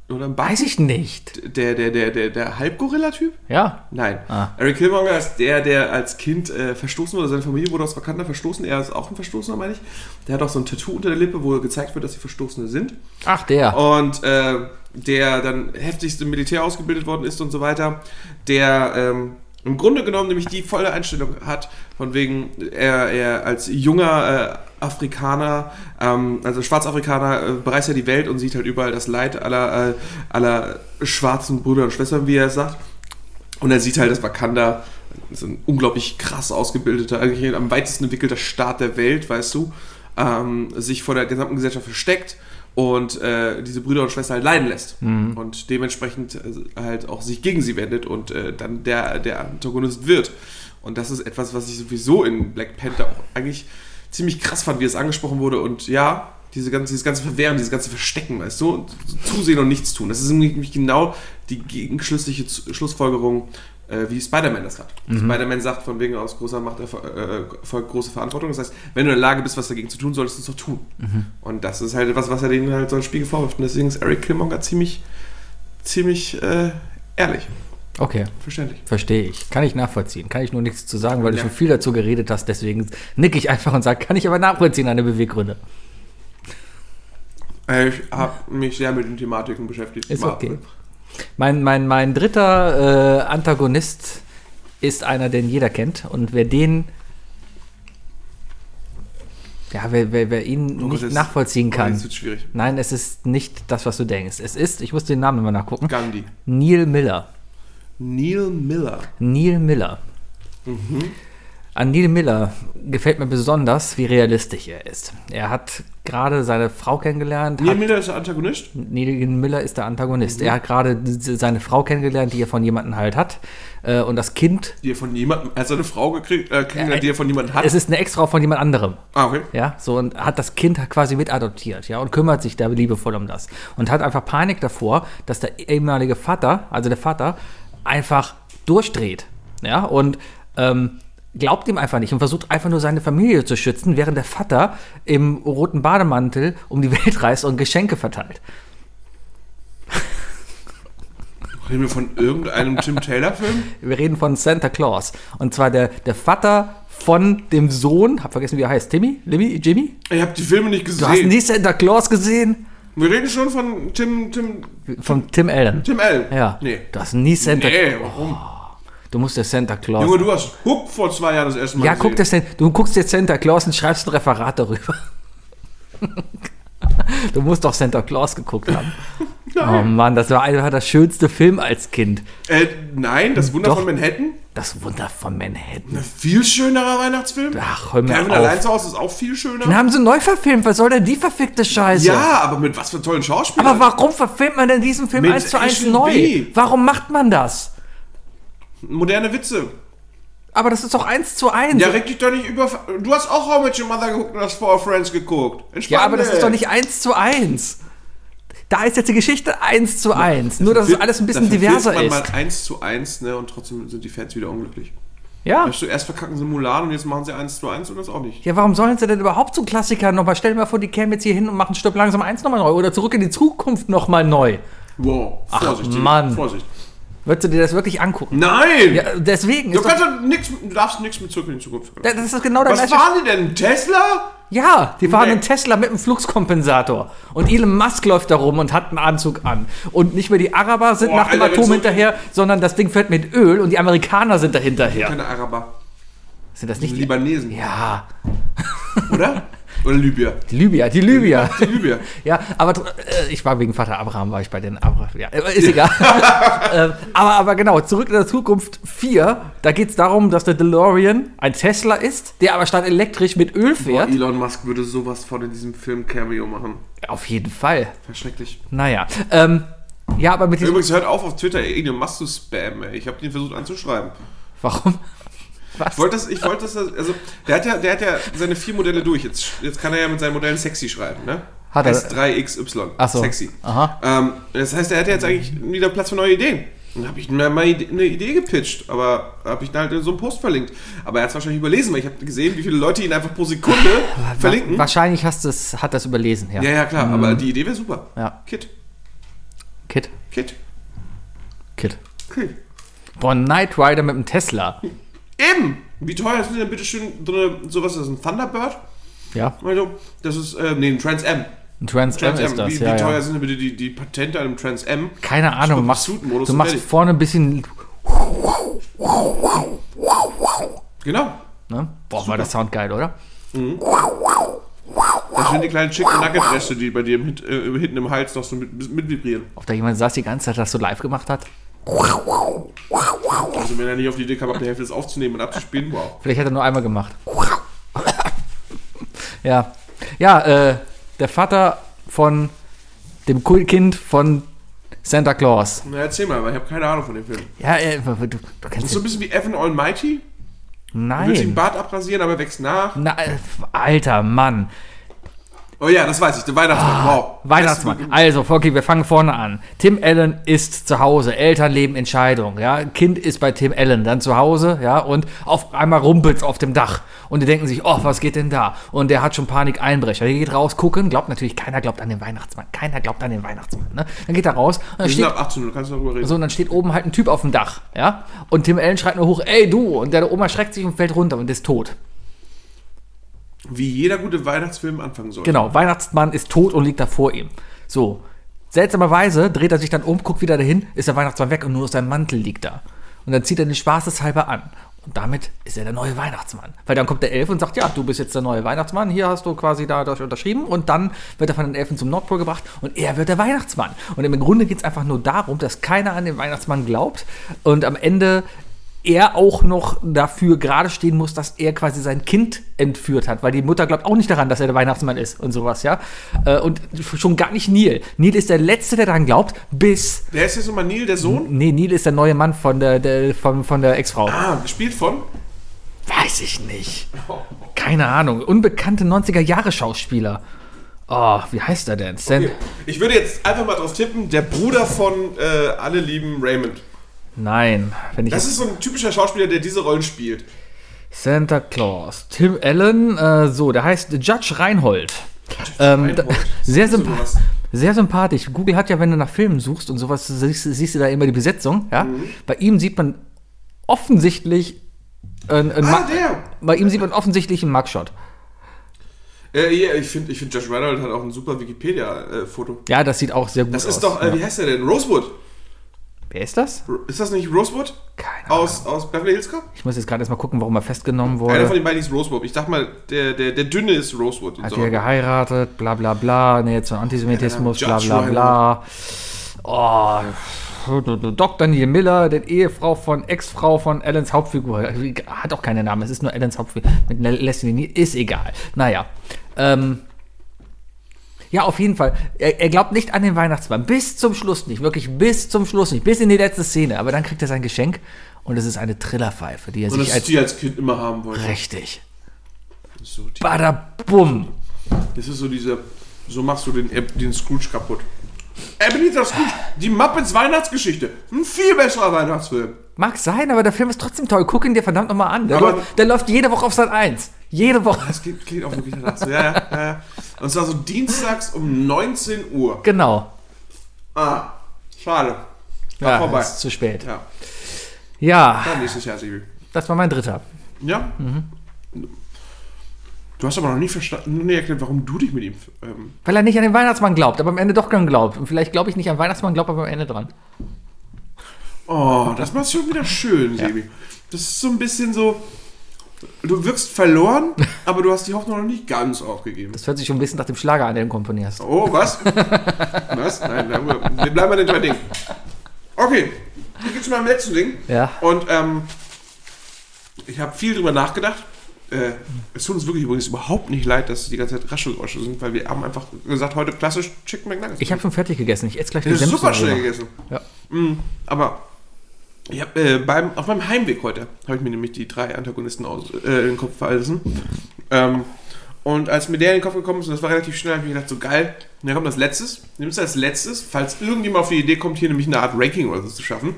Oder? Weiß ich nicht. Der, der, der, der, der Halbgorilla-Typ? Ja. Nein. Ah. Eric Killmonger ist der, der als Kind äh, verstoßen wurde. Seine Familie wurde aus Wakanda verstoßen. Er ist auch ein Verstoßener, meine ich. Der hat auch so ein Tattoo unter der Lippe, wo gezeigt wird, dass sie Verstoßene sind. Ach, der. Und äh, der dann heftigst im Militär ausgebildet worden ist und so weiter. Der ähm, im Grunde genommen nämlich die volle Einstellung hat, von wegen, er, er als junger äh, Afrikaner, ähm, also Schwarzafrikaner, äh, bereist ja die Welt und sieht halt überall das Leid aller, äh, aller schwarzen Brüder und Schwestern, wie er es sagt. Und er sieht halt, dass Wakanda so ein unglaublich krass ausgebildeter, eigentlich am weitesten entwickelter Staat der Welt, weißt du, ähm, sich vor der gesamten Gesellschaft versteckt und äh, diese Brüder und Schwestern halt leiden lässt. Und dementsprechend äh, halt auch sich gegen sie wendet und äh, dann der, der Antagonist wird. Und das ist etwas, was ich sowieso in Black Panther auch eigentlich ziemlich krass fand, wie es angesprochen wurde. Und ja, diese ganze, dieses ganze Verwehren, dieses ganze Verstecken, weißt du, und zusehen und nichts tun. Das ist nämlich genau die gegenschlüssliche Z- Schlussfolgerung, äh, wie Spider-Man das hat. Spider-Man sagt von wegen aus großer Macht äh, folgt große Verantwortung. Das heißt, wenn du in der Lage bist, was dagegen zu tun, solltest du es doch tun. Und das ist halt etwas, was er denen halt so ein Spiegel vorwirft. Und deswegen ist Eric Killmonger ziemlich, ziemlich äh, ehrlich. Okay, Verständlich. verstehe ich. Kann ich nachvollziehen. Kann ich nur nichts zu sagen, weil du Ja. schon viel dazu geredet hast. Deswegen nicke ich einfach und sage, kann ich aber nachvollziehen, deine Beweggründe. Äh, Ich habe mich sehr mit den Thematiken beschäftigt. Ist okay. Mein, mein, mein dritter äh, Antagonist ist einer, den jeder kennt. Und wer den. Ja, wer, wer, wer ihn Oh nicht nachvollziehen Oh, kann. Jetzt wird schwierig. Nein, es ist nicht das, was du denkst. Es ist, ich muss den Namen immer nachgucken, Gandhi. Neil Miller. Neil Miller. Neil Miller. Mhm. An Neil Miller gefällt mir besonders, wie realistisch er ist. Er hat gerade seine Frau kennengelernt. Neil Miller ist der Antagonist? Neil Miller ist der Antagonist. Mhm. Er hat gerade seine Frau kennengelernt, die er von jemandem halt hat. Äh, Und das Kind, Die er von jemandem, er hat seine Frau gekriegt, äh, kennengelernt, die er von jemandem hat. es ist eine Ex-Frau von jemand anderem. ah, okay. Ja, so und hat das Kind quasi mit adoptiert, ja, und kümmert sich da liebevoll um das. Und hat einfach Panik davor, dass der ehemalige Vater, also der Vater, einfach durchdreht. Ja, und ähm, glaubt ihm einfach nicht und versucht einfach nur seine Familie zu schützen, während der Vater im roten Bademantel um die Welt reist und Geschenke verteilt. Reden wir von irgendeinem Tim Taylor-Film? Wir reden von Santa Claus. Und zwar der, der Vater von dem Sohn, hab vergessen, wie er heißt, Timmy? Limmy? Jimmy? Ich habe die Filme nicht Du hast gesehen. nie Santa Claus gesehen? Wir reden schon von Tim, Tim, Von Tim Allen. Tim L. Ja. Nee. Du hast nie Santa Nee, warum? Du musst dir Santa Claus. Junge, du hast Hook vor zwei Jahren das erste Mal ja, gesehen. guck das denn. Du guckst dir Santa Claus und schreibst ein Referat darüber. Du musst doch Santa Claus geguckt haben. Oh Mann, das war einfach das schönste Film als Kind. Äh, nein, das Wunder Doch. von Manhattan. Das Wunder von Manhattan. Ein viel schönerer Weihnachtsfilm. Ach, hör mir Kevin auf. allein zu Hause ist auch viel schöner. Den haben sie neu verfilmt. Was soll denn die verfickte Scheiße? ja, aber mit was für tollen Schauspielern. Aber warum verfilmt man denn diesen Film Mit eins zu eins Ashley neu? B. Warum macht man das? Moderne Witze. Aber das ist doch eins zu eins. Ja, reg dich doch nicht über. Du hast auch How Much Your Mother geguckt und hast Four Friends geguckt. Entspann Ja, aber das ist doch nicht eins zu eins. Da ist jetzt die Geschichte eins zu eins. Nur, dass es alles ein bisschen diverser man ist. mal 1 zu 1, ne, und trotzdem sind die Fans wieder unglücklich. Ja. Weißt du, erst verkacken sie Mulan und jetzt machen sie 1 zu 1 und das auch nicht. Ja, warum sollen sie denn überhaupt so Klassiker nochmal? Stell dir mal vor, die kämen jetzt hier hin und machen Stirb langsam eins nochmal neu oder zurück in die Zukunft nochmal neu. Wow, Vorsicht. Tim, Mann. Vorsicht. Würdest du dir das wirklich angucken? Nein! Ja, deswegen. du, kannst doch nix, du darfst nichts mit zurück in die Zukunft verlangen. das ist genau der Was die denn? Tesla? Ja, die fahren Nee. einen Tesla mit einem Fluxkompensator. Und Elon Musk läuft da rum und hat einen Anzug an. Und nicht mehr die Araber sind Boah, nach dem Alter, Atom so- hinterher, sondern das Ding fährt mit Öl und die Amerikaner sind da hinterher. Keine Araber. Sind das nicht die? Libanesen, Ja, oder? Oder Libyer. die Libyer, die Libyer. Die Libyer. Ja, aber äh, ich war wegen Vater Abraham, war ich bei den Abraham. Ja, äh, ist egal. ähm, aber, aber genau, zurück in der Zukunft 4, da geht es darum, dass der DeLorean ein Tesla ist, der aber statt elektrisch mit Öl Boah, fährt. Elon Musk würde sowas von in diesem Film Cameo machen. Auf jeden Fall. Verschrecklich. Naja. Ähm, ja, aber mit. Übrigens, hört auf, auf Twitter Elon Musk zu spammen, ey. Ich habe ihn versucht anzuschreiben. Warum? Was? Ich wollte das, ich wollte das, also, der hat ja, der hat ja seine vier Modelle durch. Jetzt, jetzt kann er ja mit seinen Modellen sexy schreiben, ne? Hat er. S3XY. Ach so. Sexy. Aha. Ähm, das heißt, er hat jetzt eigentlich wieder Platz für neue Ideen. Dann habe ich mir mal eine Idee gepitcht, aber habe ich dann halt in so einen Post verlinkt. Aber er hat es wahrscheinlich überlesen, weil ich habe gesehen, wie viele Leute ihn einfach pro Sekunde verlinken. Wahrscheinlich hast du's, hat das überlesen, ja. Ja, ja, klar, aber die Idee wäre super. Ja. Kit, Kid. Kit, Kid. Kit. Boah, Knight Rider mit dem Tesla. Eben! Wie teuer ist denn bitte schön so eine, sowas, das ist ein Thunderbird? Ja. Also, das ist, äh, nee, ein Trans M. Ein Trans, Trans M ist das, wie, ja. wie teuer ja. sind denn bitte die, die Patente an einem Trans M? Keine Ahnung, du machst, du machst vorne ein bisschen. Genau. Ne? Boah, war der Sound geil, oder? Das sind die kleinen Chicken Nugget-Reste, die bei dir im, äh, hinten im Hals noch so mit, mit vibrieren. Ob da jemand saß die ganze Zeit, das so live gemacht hat? Also, wenn er nicht auf die Idee kam, ab der Hälfte das aufzunehmen und abzuspielen, wow. Vielleicht hat er nur einmal gemacht. ja. Ja, äh, der Vater von dem Kind von Santa Claus. Na, erzähl mal, weil ich habe keine Ahnung von dem Film. Ja, äh, du, du Das kennst ist so ein bisschen wie Evan Almighty. Er will sich den Nein. Bart abrasieren, aber er wächst nach. Na, äh, alter Mann. Oh ja, das weiß ich, der Weihnachtsmann, wow. Weihnachtsmann. Also, okay, wir fangen vorne an. Tim Allen ist zu Hause. Elternleben Entscheidung. Ja, Kind ist bei Tim Allen dann zu Hause. Ja, und auf einmal rumpelt's auf dem Dach. Und die denken sich, oh, was geht denn da? Und der hat schon Panik Einbrecher. Der geht raus, gucken. Glaubt natürlich, keiner glaubt an den Weihnachtsmann. Keiner glaubt an den Weihnachtsmann. Ne? Dann geht er raus. Und dann Wir sind steht, ab 18, du kannst darüber reden. so, und dann steht oben halt ein Typ auf dem Dach. Ja, und Tim Allen schreit nur hoch, ey, du. Und der da oben erschreckt sich und fällt runter und ist tot. Wie jeder gute Weihnachtsfilm anfangen soll. Genau, Weihnachtsmann ist tot und liegt da vor ihm. So. Seltsamerweise dreht er sich dann um, guckt wieder dahin, ist der Weihnachtsmann weg und nur sein Mantel liegt da. Und dann zieht er den spaßeshalber an. Und damit ist er der neue Weihnachtsmann. Weil dann kommt der Elf und sagt, ja, du bist jetzt der neue Weihnachtsmann, hier hast du quasi da unterschrieben. Und dann wird er von den Elfen zum Nordpol gebracht und er wird der Weihnachtsmann. Und im Grunde geht es einfach nur darum, dass keiner an den Weihnachtsmann glaubt. Und am Ende er auch noch dafür gerade stehen muss, dass er quasi sein Kind entführt hat, weil die Mutter glaubt auch nicht daran, dass er der Weihnachtsmann ist und sowas, ja. Äh, Und schon gar nicht Neil. Neil ist der Letzte, der daran glaubt, bis. Wer ist jetzt nochmal Neil, der Sohn? Nee, Neil ist der neue Mann von der, der, von, von der Ex-Frau. Ah, gespielt von? Weiß ich nicht. Keine Ahnung. Unbekannte 90er-Jahre-Schauspieler. Oh, wie heißt er denn? Stan Ich würde jetzt einfach mal drauf tippen, der Bruder von äh, Alle lieben Raymond. Nein, wenn ich Das ist so ein typischer Schauspieler, der diese Rollen spielt. Santa Claus. Tim Allen, äh, so, der heißt Judge Reinhold. Ähm, da, Reinhold. sehr, sympa sehr sympathisch. Google hat ja, wenn du nach Filmen suchst und sowas, siehst, siehst du da immer die Besetzung. Ja? Mhm. Bei ihm sieht man offensichtlich ein, ein Ah, bei ihm sieht man offensichtlich einen Mugshot. Äh, ja, ich finde, ich find Josh Reynolds hat auch ein super Wikipedia-Foto. Ja, das sieht auch sehr gut das aus. ist doch, äh, ja. wie heißt der denn? Rosewood. Wer ist das? Ist das nicht Rosewood? Keine Ahnung. Aus, aus Beverly Hills Cop? Ich muss jetzt gerade erstmal gucken, warum er festgenommen Einer von wurde. den beiden ist Rosewood. Ich dachte mal, der, der, der dünne ist Rosewood. Und Hat so. hier geheiratet, bla bla bla, Nähe zum Antisemitismus, Ja, bla bla bla. Oh, Dr. Neil Miller, der Ehefrau von Ex-Frau von Allens Hauptfigur. Hat auch keinen Namen, es ist nur Allens Hauptfigur. Mit Leslie Neal, ist egal. Naja. Ähm, ja, auf jeden Fall. Er, er glaubt nicht an den Weihnachtsmann. Bis zum Schluss nicht. Wirklich bis zum Schluss nicht. Bis in die letzte Szene. Aber dann kriegt er sein Geschenk und es ist eine Trillerpfeife, die er Und sich als. die als Kind immer haben wollte. Richtig. So, Badabum. das ist so diese, so machst du den, den Scrooge kaputt. Ebenezer Scrooge, die Muppets Weihnachtsgeschichte. Ein viel besserer Weihnachtsfilm. Mag sein, aber der Film ist trotzdem toll. Guck ihn dir verdammt nochmal an. Der, Aber- läuft, der läuft jede Woche auf Sat 1. Jede Woche. Das klingt, klingt auch wirklich danach so. Ja, ja, ja, ja. Und zwar so dienstags um 19 Uhr. Genau. Ah, schade. War Ja, vorbei. ist zu spät. Ja, Ja, dann nächstes Jahr, Sibi. das war mein dritter. Ja? Du hast aber noch nie verstanden, nie erklärt, warum du dich mit ihm. Ähm, Weil er nicht an den Weihnachtsmann glaubt, aber am Ende doch dran glaubt. Und vielleicht glaube ich nicht an Weihnachtsmann, glaube aber am Ende dran. oh, das macht schon wieder schön, Sebi. Das ist so ein bisschen so. Du wirkst verloren, aber du hast die Hoffnung noch nicht ganz aufgegeben. Das hört sich schon ein bisschen nach dem Schlager an, den du komponierst. Oh, was? was? Nein, nein, wir bleiben bei den zwei Dingen. Okay, hier geht's zu meinem letzten Ding. Ja. Und ähm, ich habe viel drüber nachgedacht. Äh, es tut uns wirklich übrigens überhaupt nicht leid, dass die ganze Zeit Raschelgeräusche sind, weil wir haben einfach gesagt, heute klassisch Chicken McNuggets. Ich habe schon fertig gegessen. Ich esse gleich ist Senf super schnell gegessen. Ja. Mm, aber ich hab, äh, beim, auf meinem Heimweg heute habe ich mir nämlich die drei Antagonisten aus, äh, in den Kopf verhalten. Ähm, und als mir der in den Kopf gekommen ist, und das war relativ schnell, habe ich mir gedacht, so geil, und dann kommt das letztes. Nimmst du als letztes, falls irgendjemand auf die Idee kommt, hier nämlich eine Art Ranking oder so zu schaffen.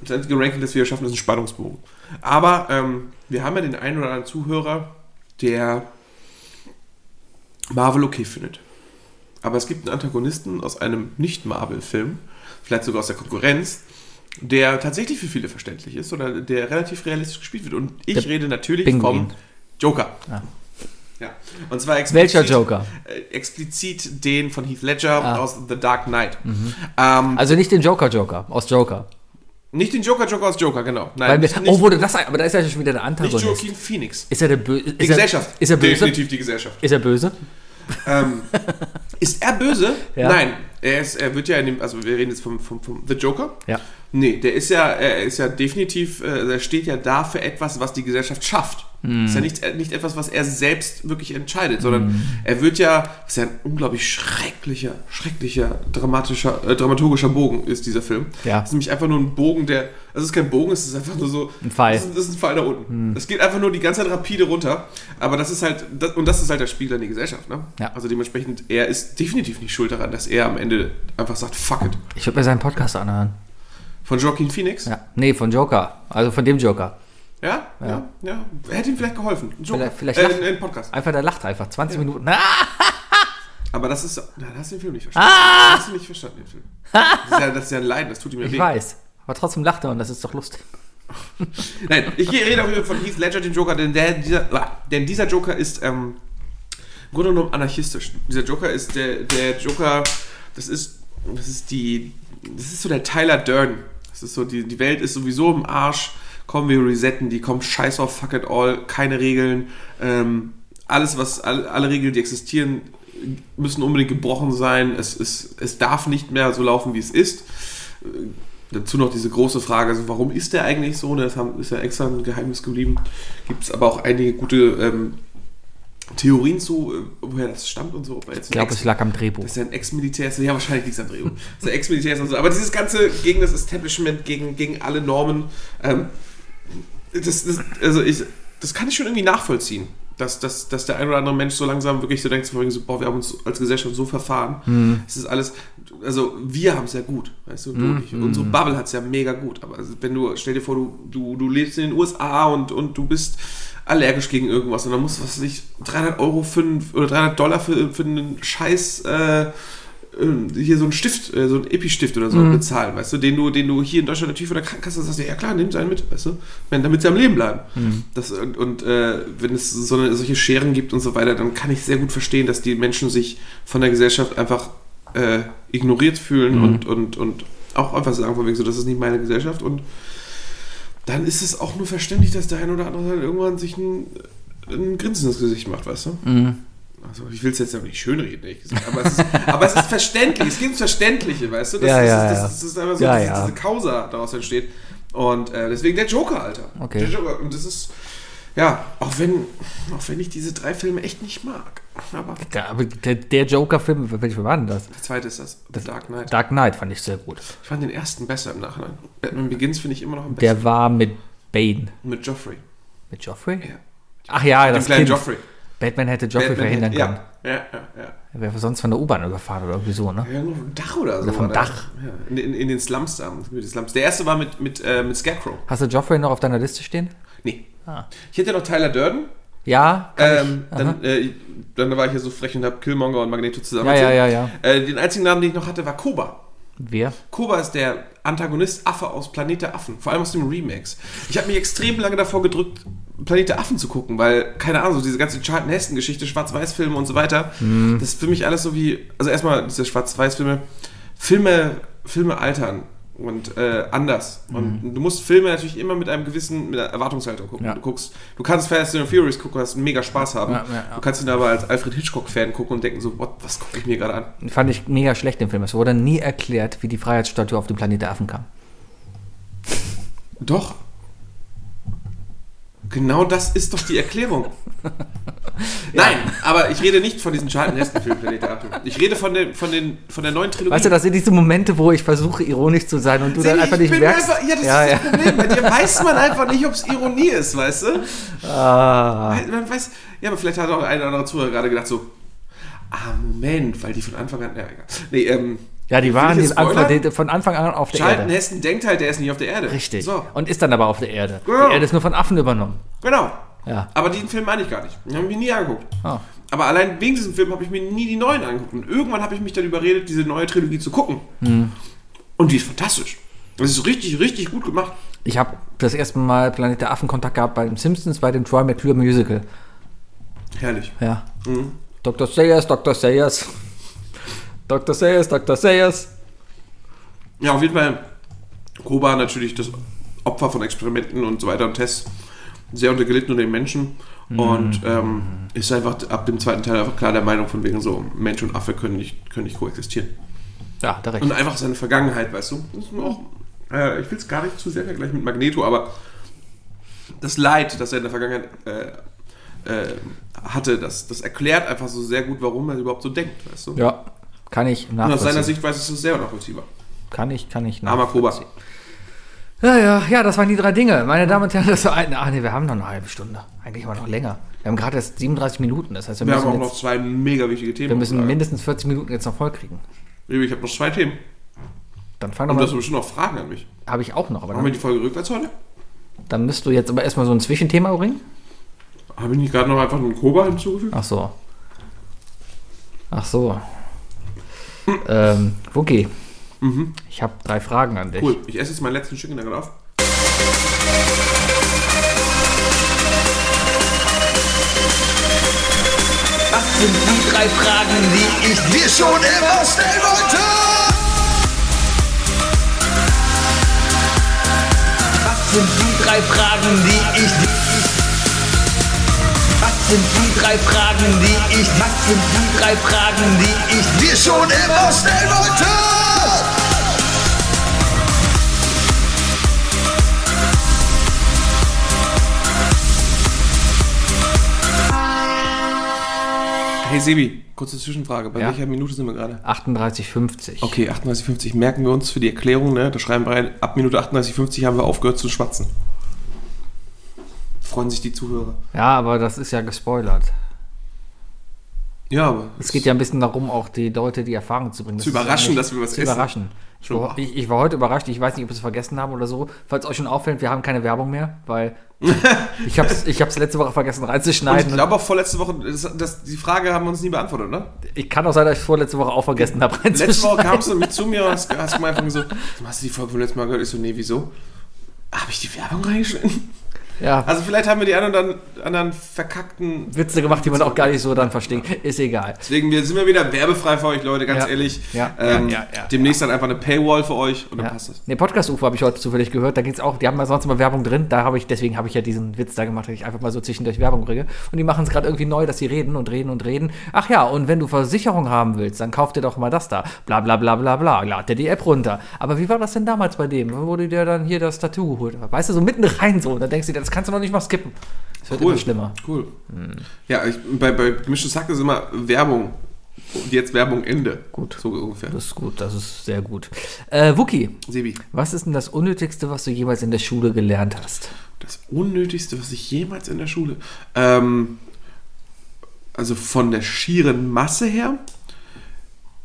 Das einzige Ranking, das wir schaffen, ist ein Spannungsbogen. Aber ähm, wir haben ja den einen oder anderen Zuhörer, der Marvel okay findet. Aber es gibt einen Antagonisten aus einem Nicht-Marvel-Film, vielleicht sogar aus der Konkurrenz, der tatsächlich für viele verständlich ist oder der relativ realistisch gespielt wird. Und ich Der rede natürlich Pinguin. vom Joker. Ah. Ja. Und zwar explizit, Welcher Joker? Äh, explizit den von Heath Ledger Ah. aus The Dark Knight. Ähm, Also nicht den Joker-Joker aus Joker. nicht den Joker, Joker aus Joker, genau. Nein, wir, nicht, oh, wurde das aber da ist ja schon wieder der nicht Antagonist. Joaquin Phoenix. Ist er der Böse? Die Gesellschaft. Ist er böse? Definitiv die Gesellschaft. Ist er böse? Ähm, ist er böse? Ja. Nein. Er, ist, er wird ja in dem, also wir reden jetzt vom, vom, vom The Joker. Ja. Nee, der ist ja, er ist ja definitiv, äh, er steht ja da für etwas, was die Gesellschaft schafft. Mhm. Ist ja nicht, äh, nicht etwas, was er selbst wirklich entscheidet, sondern er wird ja, was ja ein unglaublich schrecklicher, schrecklicher, dramatischer, äh, dramaturgischer Bogen ist, dieser Film. Ja. Es ist nämlich einfach nur ein Bogen, der, es ist kein Bogen, es ist einfach nur so, Ein Pfeil. Das ist, ist ein Pfeil da unten. Es geht einfach nur die ganze Zeit rapide runter, aber das ist halt, das, und das ist halt das Spiel an die Gesellschaft, ne? Ja. Also dementsprechend, er ist definitiv nicht schuld daran, dass er am Ende einfach sagt, fuck it. Ich würde mir seinen Podcast anhören. Von Joaquin Phoenix? Ja. Nee, von Joker. Also von dem Joker. Ja, ja, ja. Hätte ihm vielleicht geholfen. Ein Joker. Vielleicht- vielleicht äh, ein, Podcast. Einfach, der lacht einfach. 20 Minuten. Ah! Aber das ist. Na, da hast du den Film nicht verstanden. Ah! Hast du nicht verstanden, den Film. Das ist, ja, das ist ja ein Leiden, das tut ihm ja Ich weh. weiß. Aber trotzdem lacht er und das ist doch lustig. Nein, ich rede Fall von Heath Ledger, dem Joker, denn, der, dieser, denn dieser Joker ist ähm, im Grunde genommen anarchistisch. Dieser Joker ist der, der Joker, das ist, das ist die, das ist so der Tyler Durden. Das ist so, die, die Welt ist sowieso im Arsch, kommen wir resetten, die kommen scheiß auf fuck it all, keine Regeln, ähm, alles was, alle, alle Regeln, die existieren, müssen unbedingt gebrochen sein, es, ist, es darf nicht mehr so laufen, wie es ist. Dazu noch diese große Frage, also warum ist der eigentlich so? Ne, Das ist ja extra ein Geheimnis geblieben. Gibt es aber auch einige gute ähm, Theorien zu, äh, woher das stammt und so. Ob er jetzt Ich glaube, es lag am Drehbuch. dass er ein Ex-Militär ist. Ja, wahrscheinlich nichts an Drehbuch. Dass er Ex-Militär ist und so. Aber dieses Ganze gegen das Establishment, gegen, gegen alle Normen, ähm, das, das, also ich, das kann ich schon irgendwie nachvollziehen. Dass, dass, dass der ein oder andere Mensch so langsam wirklich so denkt, so, boah, wir haben uns als Gesellschaft so verfahren. Es ist alles, also wir haben es ja gut, weißt du, du und ich. Unsere Bubble hat es ja mega gut. Aber also, wenn du, stell dir vor, du, du, du lebst in den USA und, und du bist allergisch gegen irgendwas und dann musst du, was ich, 300 Euro für, oder 300 Dollar für, für einen Scheiß, äh, äh, hier so einen Stift, äh, so einen Epi-Stift oder so bezahlen, weißt du, den du, den du hier in Deutschland natürlich von der Krankenkasse sagst, ja klar, nimm einen mit, weißt du, wenn, damit sie am Leben bleiben. Das, und und äh, wenn es so eine, solche Scheren gibt und so weiter, dann kann ich sehr gut verstehen, dass die Menschen sich von der Gesellschaft einfach äh, ignoriert fühlen und, und, und Auch einfach sagen, von wegen so, das ist nicht meine Gesellschaft. Und dann ist es auch nur verständlich, dass der ein oder andere dann irgendwann sich ein, ein Grinsen ins Gesicht macht, weißt du? Mhm. Also ich will es jetzt ja nicht schönreden, ehrlich gesagt, aber es, ist, aber es ist verständlich, es geht ums Verständliche, weißt du? Das, Ja, ist, ja, das, ja. das ist einfach so, Ja, dass ja. diese Causa daraus entsteht. Und äh, deswegen der Joker, Alter. Okay. Der Joker. Und das ist, ja, auch wenn, auch wenn ich diese drei Filme echt nicht mag. Aber Der, der, der Joker-Film, welcher war denn das? der zweite ist das, The Dark Knight. Dark Knight fand ich sehr gut. Ich fand den ersten besser im Nachhinein. Batman Begins finde ich immer noch am besten. Der war mit Bane. Mit Joffrey. Mit Joffrey? Ja. Ach ja, Dem das kleinen kind. Joffrey. Batman hätte Joffrey Batman verhindern hätte- können. Ja, ja, ja. ja. Er wäre sonst von der U-Bahn überfahren oder irgendwie so, ne? Ja, nur vom Dach oder so. Oder vom Dach. Ja, in, in, in den Slums da. Mit. Der erste war mit, mit, äh, mit Scarecrow. Hast du Joffrey noch auf deiner Liste stehen? Nee. Ah. Ich hätte noch Tyler Durden. Ja, Ähm, dann, äh, dann war ich ja so frech und habe Killmonger und Magneto zusammen. Ja, ja, ja, ja. Äh, den einzigen Namen, den ich noch hatte, war Koba. Wer? Koba ist der Antagonist Affe aus Planet der Affen, vor allem aus dem Remakes. Ich habe mich extrem lange davor gedrückt, Planet der Affen zu gucken, weil, keine Ahnung, so diese ganze Charlton Heston-Geschichte, Schwarz-Weiß-Filme und so weiter, Mhm. das ist für mich alles so wie, also erstmal diese Schwarz-Weiß-Filme, Filme, Filme altern und äh, anders. Und du musst Filme natürlich immer mit einem gewissen mit einer Erwartungshaltung gucken. Mhm. Ja. Du guckst, du kannst Fast and Furious gucken, hast mega Spaß haben. Ja, ja. Du kannst ihn aber als Alfred Hitchcock-Fan gucken und denken so, what, was gucke ich mir gerade an? Fand ich mega schlecht im Film. Es wurde nie erklärt, wie die Freiheitsstatue auf dem Planet der Affen kam. Doch. Genau das ist doch die Erklärung. Nein, aber ich rede nicht von diesen Charlton Heston Filmen Planet Affen. Ich rede von, den, von, den, von der neuen Trilogie. Weißt du, das sind diese Momente, wo ich versuche, ironisch zu sein und du dann Sebi, einfach ich nicht bin merkst. Einfach, ja, das ja, ist ja. das Problem. Bei dir weiß man einfach nicht, ob es Ironie ist, weißt du? Ah, Man weiß, ja, aber vielleicht hat auch ein oder andere Zuhörer gerade gedacht so, ah, Moment, weil die von Anfang an, ja, egal. Nee, ähm, ja, die waren jetzt? Anfang, von Anfang an auf der Charlton Erde. Heston denkt halt, der ist nicht auf der Erde. Richtig. So, Und ist dann aber auf der Erde. Genau. Die Erde ist nur von Affen übernommen. genau. Ja. Aber den Film meine ich gar nicht. Den habe ich mir nie angeguckt. Ah. Aber allein wegen diesem Film habe ich mir nie die neuen angeguckt. Und irgendwann habe ich mich dann überredet, diese neue Trilogie zu gucken. Hm. Und die ist fantastisch. Das ist richtig, richtig gut gemacht. Ich habe das erste Mal Planet der Affen Kontakt gehabt bei den Simpsons, bei dem Troy McClure Musical. Herrlich. Ja. Mhm. Dr. Sayers, Dr. Sayers. Dr. Sayers, Dr. Sayers. Ja, auf jeden Fall. Koba natürlich das Opfer von Experimenten und so weiter und Tests. Sehr untergelitten unter den Menschen. Mhm. Und ähm, ist einfach ab dem zweiten Teil einfach klar der Meinung von wegen so, Mensch und Affe können nicht, können nicht koexistieren. Ja, da recht. Und einfach seine Vergangenheit, weißt du? Das ist mir auch, äh, ich will es gar nicht zu sehr vergleichen mit Magneto, aber das Leid, das er in der Vergangenheit äh, äh, hatte, das, das erklärt einfach so sehr gut, warum er überhaupt so denkt, weißt du? Ja, kann ich Und aus seiner nachvollziehen. Sichtweise ist es sehr nachvollziehbar. Kann ich, kann ich Armer Koba. Ja, ja, ja, das waren die drei Dinge. Meine Damen und Herren, das war ein. Ach nee, wir haben noch eine halbe Stunde. Eigentlich war noch länger. Wir haben gerade erst 37 Minuten. Das heißt, wir, Wir haben auch noch jetzt, zwei mega wichtige Themen. wir müssen mindestens 40 Minuten jetzt noch voll kriegen. Ich habe noch zwei Themen. Dann fang Und du doch hast mal. bestimmt noch Fragen an mich. Habe ich auch noch, aber Machen wir die Folge rückwärts heute? dann müsst du jetzt aber erstmal so ein Zwischenthema bringen. Habe ich nicht gerade noch einfach einen Koba hinzugefügt? Ach so. Ach so. Ähm, Wookie. Ich habe drei Fragen an dich. Cool. Ich esse jetzt meinen letzten Stück in der auf. Was sind die drei Fragen, die ich dir schon immer stellen wollte? Was sind die drei Fragen, die ich dir... Was sind die drei Fragen, die ich... Was sind die drei Fragen, die ich dir schon immer stellen wollte? Hey Sebi, kurze Zwischenfrage. Bei Ja? welcher Minute sind wir gerade? 38,50. Okay, 38,50 merken wir uns für die Erklärung, ne? Da schreiben wir rein, ab Minute 38,50 haben wir aufgehört zu schwatzen. Freuen sich die Zuhörer. Ja, aber das ist ja gespoilert. Ja, aber Es geht ja ein bisschen darum, auch die Leute die Erfahrung zu bringen. Das Zu ist ja überraschen, dass wir was zu essen. überraschen. Ich war, ich, ich war heute überrascht. Ich weiß nicht, ob wir es vergessen haben oder so. Falls euch schon auffällt, wir haben keine Werbung mehr, weil ich habe es ich hab's letzte Woche vergessen Und ich reinzuschneiden. glaube auch vorletzte Woche, das, das, die Frage haben wir uns nie beantwortet, ne? ich kann auch sein, dass ich vorletzte Woche auch vergessen habe Letzte reinzuschneiden. Woche kamst du nämlich zu mir und hast, hast gemeint, von so, hast du die Folge vom letzten Mal gehört? Ich so, nee, wieso? Habe ich die Werbung reingeschnitten? Ja. Also vielleicht haben wir die anderen, anderen verkackten. Witze gemacht, die man auch gar nicht so dann versteht. Ist egal. Deswegen wir sind wir wieder werbefrei für euch, Leute, ganz Ja. ehrlich. Ja, Ähm, ja, ja, ja, demnächst dann einfach eine Paywall für euch und dann Ja. passt das. Ne, Podcast-UFO habe ich heute zufällig gehört. Da geht's auch, die haben ja sonst immer Werbung drin. Da habe ich, deswegen habe ich ja diesen Witz da gemacht, dass ich einfach mal so zwischendurch Werbung kriege. Und die machen es gerade irgendwie neu, dass sie reden und reden und reden. Ach ja, und wenn du Versicherung haben willst, dann kauf dir doch mal das da. Bla bla bla bla bla. Lad dir die App runter. Aber wie war das denn damals bei dem? Wo du dir dann hier das Tattoo geholt hast? Weißt du, so mitten rein so. Und dann denkst du dir, das kannst du noch nicht mal skippen. Das wird immer schlimmer. Cool. Ja, ich, bei, bei gemischtes Hack ist immer Werbung. Und jetzt Werbung Ende. Gut. So ungefähr. Das ist gut, das ist sehr gut. Äh, Wookie, Sebi, was ist denn das Unnötigste, was du jemals in der Schule gelernt hast? das Unnötigste, was ich jemals in der Schule. Ähm, also von der schieren Masse her,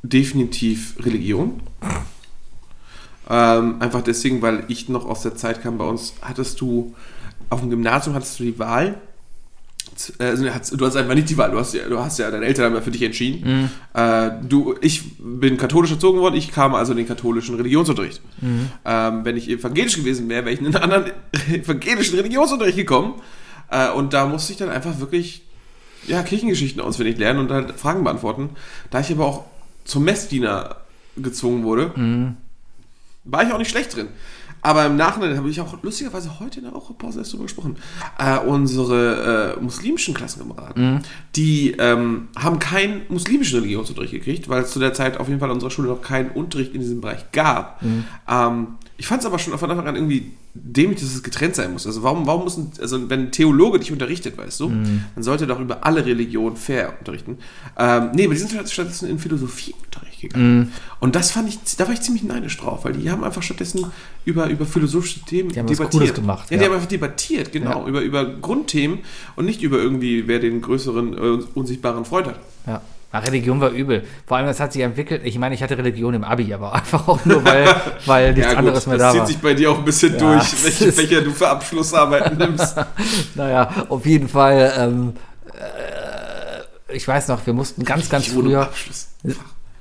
definitiv Religion. Ähm, einfach deswegen, weil ich noch aus der Zeit kam, bei uns hattest du, auf dem Gymnasium hattest du die Wahl. Äh, Also, du hast- einfach nicht die Wahl, du hast ja, du hast ja deine Eltern haben ja für dich entschieden. Äh, du, ich bin katholisch erzogen worden, ich kam also in den katholischen Religionsunterricht. Ähm, wenn ich evangelisch gewesen wäre, wäre ich in einen anderen evangelischen Religionsunterricht gekommen. Äh, und da musste ich dann einfach wirklich ja, Kirchengeschichten auswendig lernen und halt Fragen beantworten. Da ich aber auch zum Messdiener gezwungen wurde, war ich auch nicht schlecht drin. Aber im Nachhinein habe ich auch lustigerweise heute in der Woche-Pause erst drüber gesprochen. Äh, unsere äh, muslimischen Klassenkameraden, die ähm, haben keinen muslimischen Religionsunterricht gekriegt, weil es zu der Zeit auf jeden Fall in unserer Schule noch keinen Unterricht in diesem Bereich gab. Ähm, ich fand es aber schon von Anfang an irgendwie dämlich, dass es getrennt sein muss. Also warum, warum muss ein, also wenn ein Theologe dich unterrichtet, weißt du, dann sollte er doch über alle Religionen fair unterrichten. Ähm, nee, aber die sind halt stattdessen in Philosophieunterricht gegangen. Und das fand ich, da war ich ziemlich neidisch drauf, weil die haben einfach stattdessen über, über philosophische Themen Die haben was Cooles gemacht, Ja, die ja. haben einfach debattiert, genau, über, über Grundthemen und nicht über irgendwie, wer den größeren äh, unsichtbaren Freund hat. Ja. Ja, Religion war übel. Vor allem, das hat sich entwickelt. Ich meine, ich hatte Religion im Abi, aber einfach auch nur, weil, weil nichts gut, anderes mehr das da zieht war. sich bei dir auch ein bisschen Ja, durch, das welche, welcher du für Abschlussarbeiten nimmst. Naja, auf jeden Fall. Ähm, äh, ich weiß noch, wir mussten ganz, ganz früher.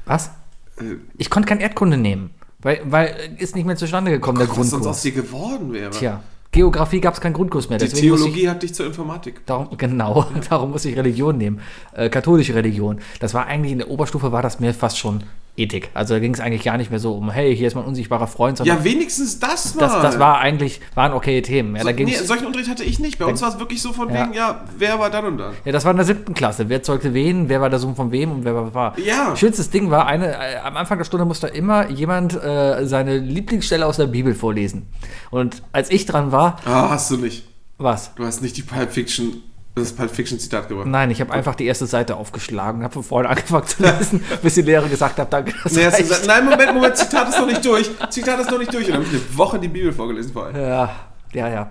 Was? Äh, Ich konnte kein Erdkunde nehmen, weil, weil ist nicht mehr zustande gekommen, der was sonst aus Grundkurs. dir geworden wäre. Tja, Geografie gab es keinen Grundkurs mehr. Die Theologie hat dich zur Informatik. Ich, darum, genau, darum muss ich Religion nehmen. Äh, katholische Religion. Das war eigentlich in der Oberstufe war das mir fast schon Ethik. Also da ging es eigentlich gar nicht mehr so um, hey, hier ist mein unsichtbarer Freund, sondern Ja, wenigstens das mal. das, das war eigentlich, waren okay Themen. Ja, So, da nee, solchen Unterricht hatte ich nicht. Bei uns war es wirklich so von Ja. wegen, ja, wer war dann und dann? Ja, das war in der siebten Klasse. Wer zeugte wen, wer war der Sohn von wem und wer war war. Ja. Schönstes Ding war, eine, äh, am Anfang der Stunde musste immer jemand äh, seine Lieblingsstelle aus der Bibel vorlesen. Und als ich dran war, Ah, hast du nicht. was? Du hast nicht die Pulp Fiction, das Pulp Fiction Zitat gebracht. Nein, ich habe einfach die erste Seite aufgeschlagen habe von vorne angefangen zu lesen, bis die Lehrerin gesagt hat, danke, das Nee, gesagt, nein, Moment, Moment, Zitat ist noch nicht durch. Zitat ist noch nicht durch. Und dann habe ich eine Woche die Bibel vorgelesen vorher. Ja, ja, ja.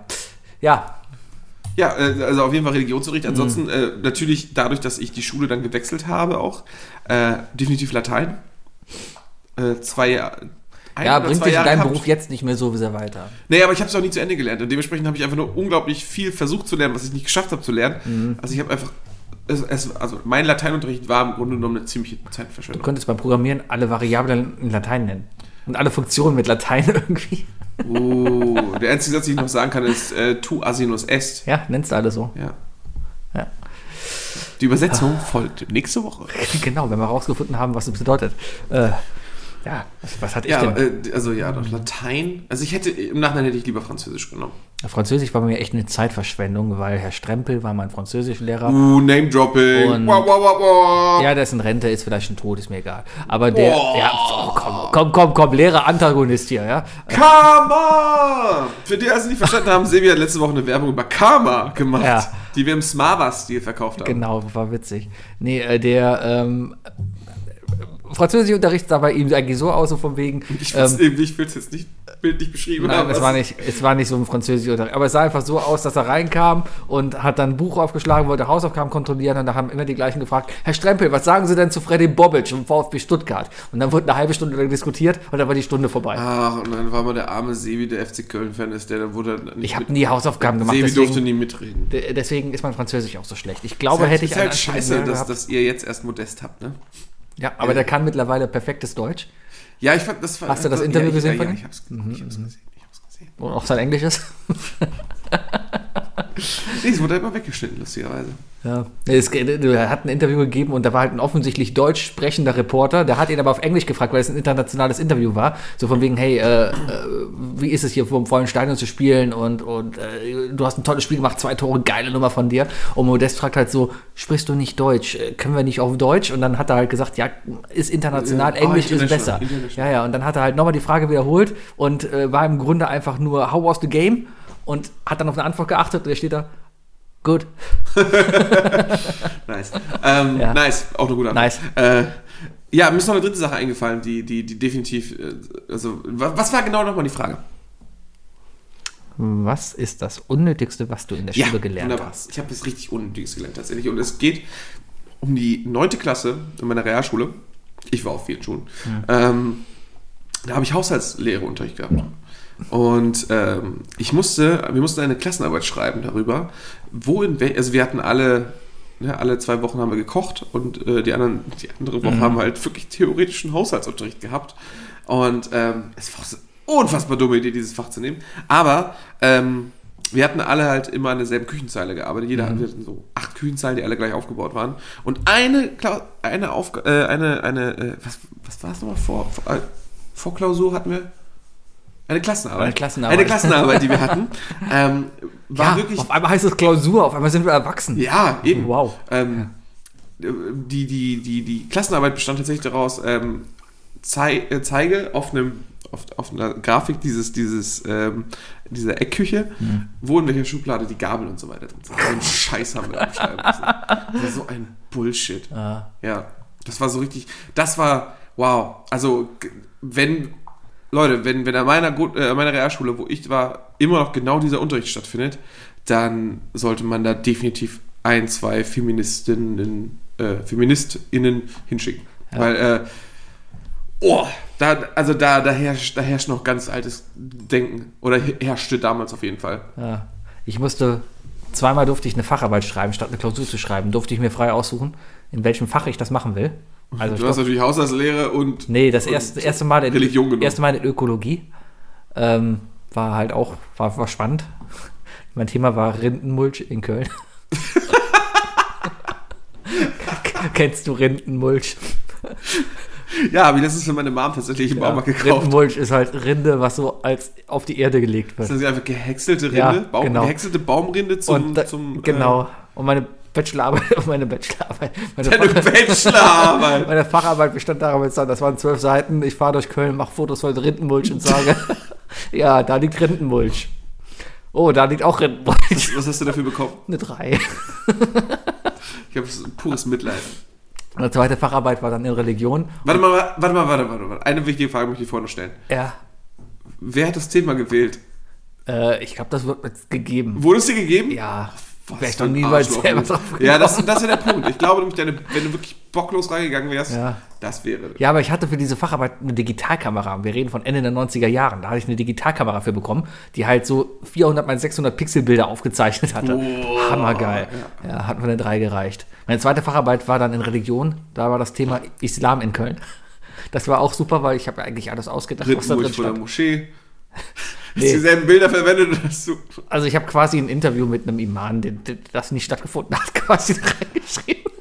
Ja, Ja, äh, also auf jeden Fall Religionsunterricht. Mhm. Ansonsten äh, natürlich dadurch, dass ich die Schule dann gewechselt habe auch, äh, definitiv Latein. Äh, zwei Jahre. Ein ja bringt dich in deinem. Beruf jetzt nicht mehr so sehr weiter. Nee, aber ich habe es auch nie zu Ende gelernt. Und dementsprechend habe ich einfach nur unglaublich viel versucht zu lernen, was ich nicht geschafft habe zu lernen. Mhm. Also ich habe einfach. Es, es, also mein Lateinunterricht war im Grunde genommen eine ziemliche Du Zeitverschwendung. könntest beim Programmieren alle Variablen in Latein nennen. Und alle Funktionen mit Latein irgendwie. Oh, der einzige Satz, den ich noch sagen kann, ist äh, tu asinus est. Ja, nennst du alle so. Ja. Ja. Die Übersetzung folgt nächste Woche. Genau, wenn wir rausgefunden haben, was das bedeutet. Äh, ja, was, hatte ich Ja, denn? äh, also ja, doch Latein. Also ich hätte, im Nachhinein hätte ich lieber Französisch genommen. Französisch war bei mir echt eine Zeitverschwendung, weil Herr Strempel war mein Französischlehrer. Uh, Name Dropping. Und- Wow, wow, wow, wow. Ja, der ist in Rente, ist vielleicht schon tot, ist mir egal. Aber der, ja, oh, komm, komm, komm, komm, Lehrer Antagonist hier, ja. Karma! Für die, die es nicht verstanden haben, Sebi hat letzte Woche eine Werbung über Karma gemacht, Ja. die wir im Smava-Stil verkauft haben. Genau, war witzig. Nee, äh, der, ähm, Französischunterricht sah bei ihm eigentlich so aus, so von wegen. Ich ähm, will es jetzt nicht bildlich beschrieben Nein, haben. es war, nicht, es war nicht so ein Französischunterricht. Aber es sah einfach so aus, dass er reinkam und hat dann ein Buch aufgeschlagen, wollte Hausaufgaben kontrollieren und da haben immer die gleichen gefragt, Herr Strempel, was sagen Sie denn zu Freddy Bobic vom VfB Stuttgart? Und dann wurde eine halbe Stunde lang diskutiert und dann war die Stunde vorbei. Ach, und dann war mal der arme Sebi, der FC Köln-Fan ist, der dann wurde dann nicht ich habe nie Hausaufgaben gemacht, Sebi durfte nie mitreden. de- deswegen ist mein Französisch auch so schlecht. Ich glaube, hätte ich ist halt scheiße, dass, dass ihr jetzt erst Modest habt, ne? Ja, aber der kann mittlerweile perfektes Deutsch. Ja, ich fand das Hast du das ja, Interview ich, gesehen ja, von ja, ihm? ich hab's, ich hab's gesehen. Ich hab's gesehen. Und auch sein Englisch ist. Nee, es wurde immer weggeschnitten, lustigerweise. Ja. Es, er hat ein Interview gegeben und da war halt ein offensichtlich deutsch sprechender Reporter. Der hat ihn aber auf Englisch gefragt, weil es ein internationales Interview war. So von wegen, hey, äh, äh, wie ist es hier vor dem vollen Stadion zu spielen und, und äh, du hast ein tolles Spiel gemacht, zwei Tore, geile Nummer von dir. Und Modest fragt halt so, sprichst du nicht Deutsch? Äh, Können wir nicht auf Deutsch? Und dann hat er halt gesagt, ja, ist international, Ja, oh, Englisch ist international, besser. Ja, ja, und dann hat er halt nochmal die Frage wiederholt und äh, war im Grunde einfach nur, how was the game? Und hat dann auf eine Antwort geachtet und der steht da, gut. Nice. Ähm, Ja. Nice, auch eine gute Antwort. Nice. Äh, ja, mir ist noch eine dritte Sache eingefallen, die, die, die definitiv. äh, Also, wa- was war genau nochmal die Frage? Was ist das Unnötigste, was du in der Schule gelernt wunderbar. hast? Ich habe das richtig Unnötiges gelernt tatsächlich. Und es geht um die neunte Klasse in meiner Realschule. Ich war auf vielen Schulen. Ähm, da habe ich Haushaltslehreunterricht gehabt. Und ähm, ich musste, wir mussten eine Klassenarbeit schreiben darüber, wo in wel, also wir hatten alle, ne, alle zwei Wochen haben wir gekocht und äh, die anderen, die andere Woche haben wir halt wirklich theoretischen Haushaltsunterricht gehabt. Und ähm, es war so eine unfassbar dumme Idee, dieses Fach zu nehmen. Aber ähm, wir hatten alle halt immer an derselben Küchenzeile gearbeitet. Jeder wir hatten so acht Küchenzeilen, die alle gleich aufgebaut waren. Und eine, eine, Aufga äh, eine, eine, äh, was, was war es nochmal vor, vor, äh, vor Klausur hatten wir? Eine Klassenarbeit. Eine Klassenarbeit. Eine Klassenarbeit, die wir hatten. ähm, war Ja, wirklich. auf einmal heißt es Klausur, auf einmal sind wir erwachsen. Ja, eben. Wow. Ähm, die, die, die, die Klassenarbeit bestand tatsächlich daraus, ähm, zei äh, zeige auf einem auf, auf einer Grafik dieses, dieses, ähm, dieser Eckküche, Mhm. wo in welcher Schublade die Gabel und so weiter drin sind. So einen Scheiß haben wir da beschreiben müssen. Das war so ein Bullshit. Ah. Ja, das war so richtig, das war, wow. Also, wenn, Leute, wenn, wenn an meiner, Gut- äh, meiner Realschule, wo ich war, immer noch genau dieser Unterricht stattfindet, dann sollte man da definitiv ein, zwei Feministinnen, äh, FeministInnen hinschicken. Weil, äh, oh, da, also da, da, herrscht, da herrscht noch ganz altes Denken. Oder herrschte damals auf jeden Fall. Ja. Ich musste, zweimal durfte ich eine Facharbeit schreiben, statt eine Klausur zu schreiben. Durfte ich mir frei aussuchen, in welchem Fach ich das machen will. Also ich Du hast natürlich Haushaltslehre und. nee, das erste, erste Mal in Religion genommen. erste Mal in Ökologie. Ähm, war halt auch, war, war spannend. Mein Thema war Rindenmulch in Köln. Kennst du Rindenmulch? Ja, habe ich letztens für meine Mom tatsächlich im Baumarkt gekauft. Rindenmulch ist halt Rinde, was so als auf die Erde gelegt wird. Das ist einfach gehäckselte Rinde, Ja, Baum, genau. gehäckselte Baumrinde zum, und da, zum genau. Und meine Bachelorarbeit, meine Bachelorarbeit, meine, deine Fach, Bachelorarbeit. meine Facharbeit bestand darin, das waren zwölf Seiten. Ich fahre durch Köln, mache Fotos von Rindenmulch und sage, ja, da liegt Rindenmulch. Oh, da liegt auch Rindenmulch. Was hast du dafür bekommen? Eine drei. Ich habe pures Mitleid. Die zweite Facharbeit war dann in Religion. Warte mal, warte mal, warte, warte, warte. Eine wichtige Frage möchte ich noch stellen. Ja, Wer hat das Thema gewählt? äh, ich glaube, das wird jetzt gegeben. Wurde es dir gegeben? Ja, Was wäre ich ein niemals selber drauf Ja, das, das ja der Punkt. Ich glaube nämlich, deine, wenn du wirklich bocklos reingegangen wärst, Ja. das wäre. Ja, aber ich hatte für diese Facharbeit eine Digitalkamera. Wir reden von Ende der 90er Jahren. Da hatte ich eine Digitalkamera für bekommen, die halt so 400 mal 600 Pixelbilder aufgezeichnet hatte. Hammergeil. Ja. hat mir eine 3 gereicht. Meine zweite Facharbeit war dann in Religion. Da war das Thema Islam in Köln. Das war auch super, weil ich habe ja eigentlich alles ausgedacht, was da drin stand. Moschee. Nee. Dieselben Bilder verwendet hast du. Also ich habe quasi ein Interview mit einem Imam, das nicht stattgefunden hat, quasi da reingeschrieben.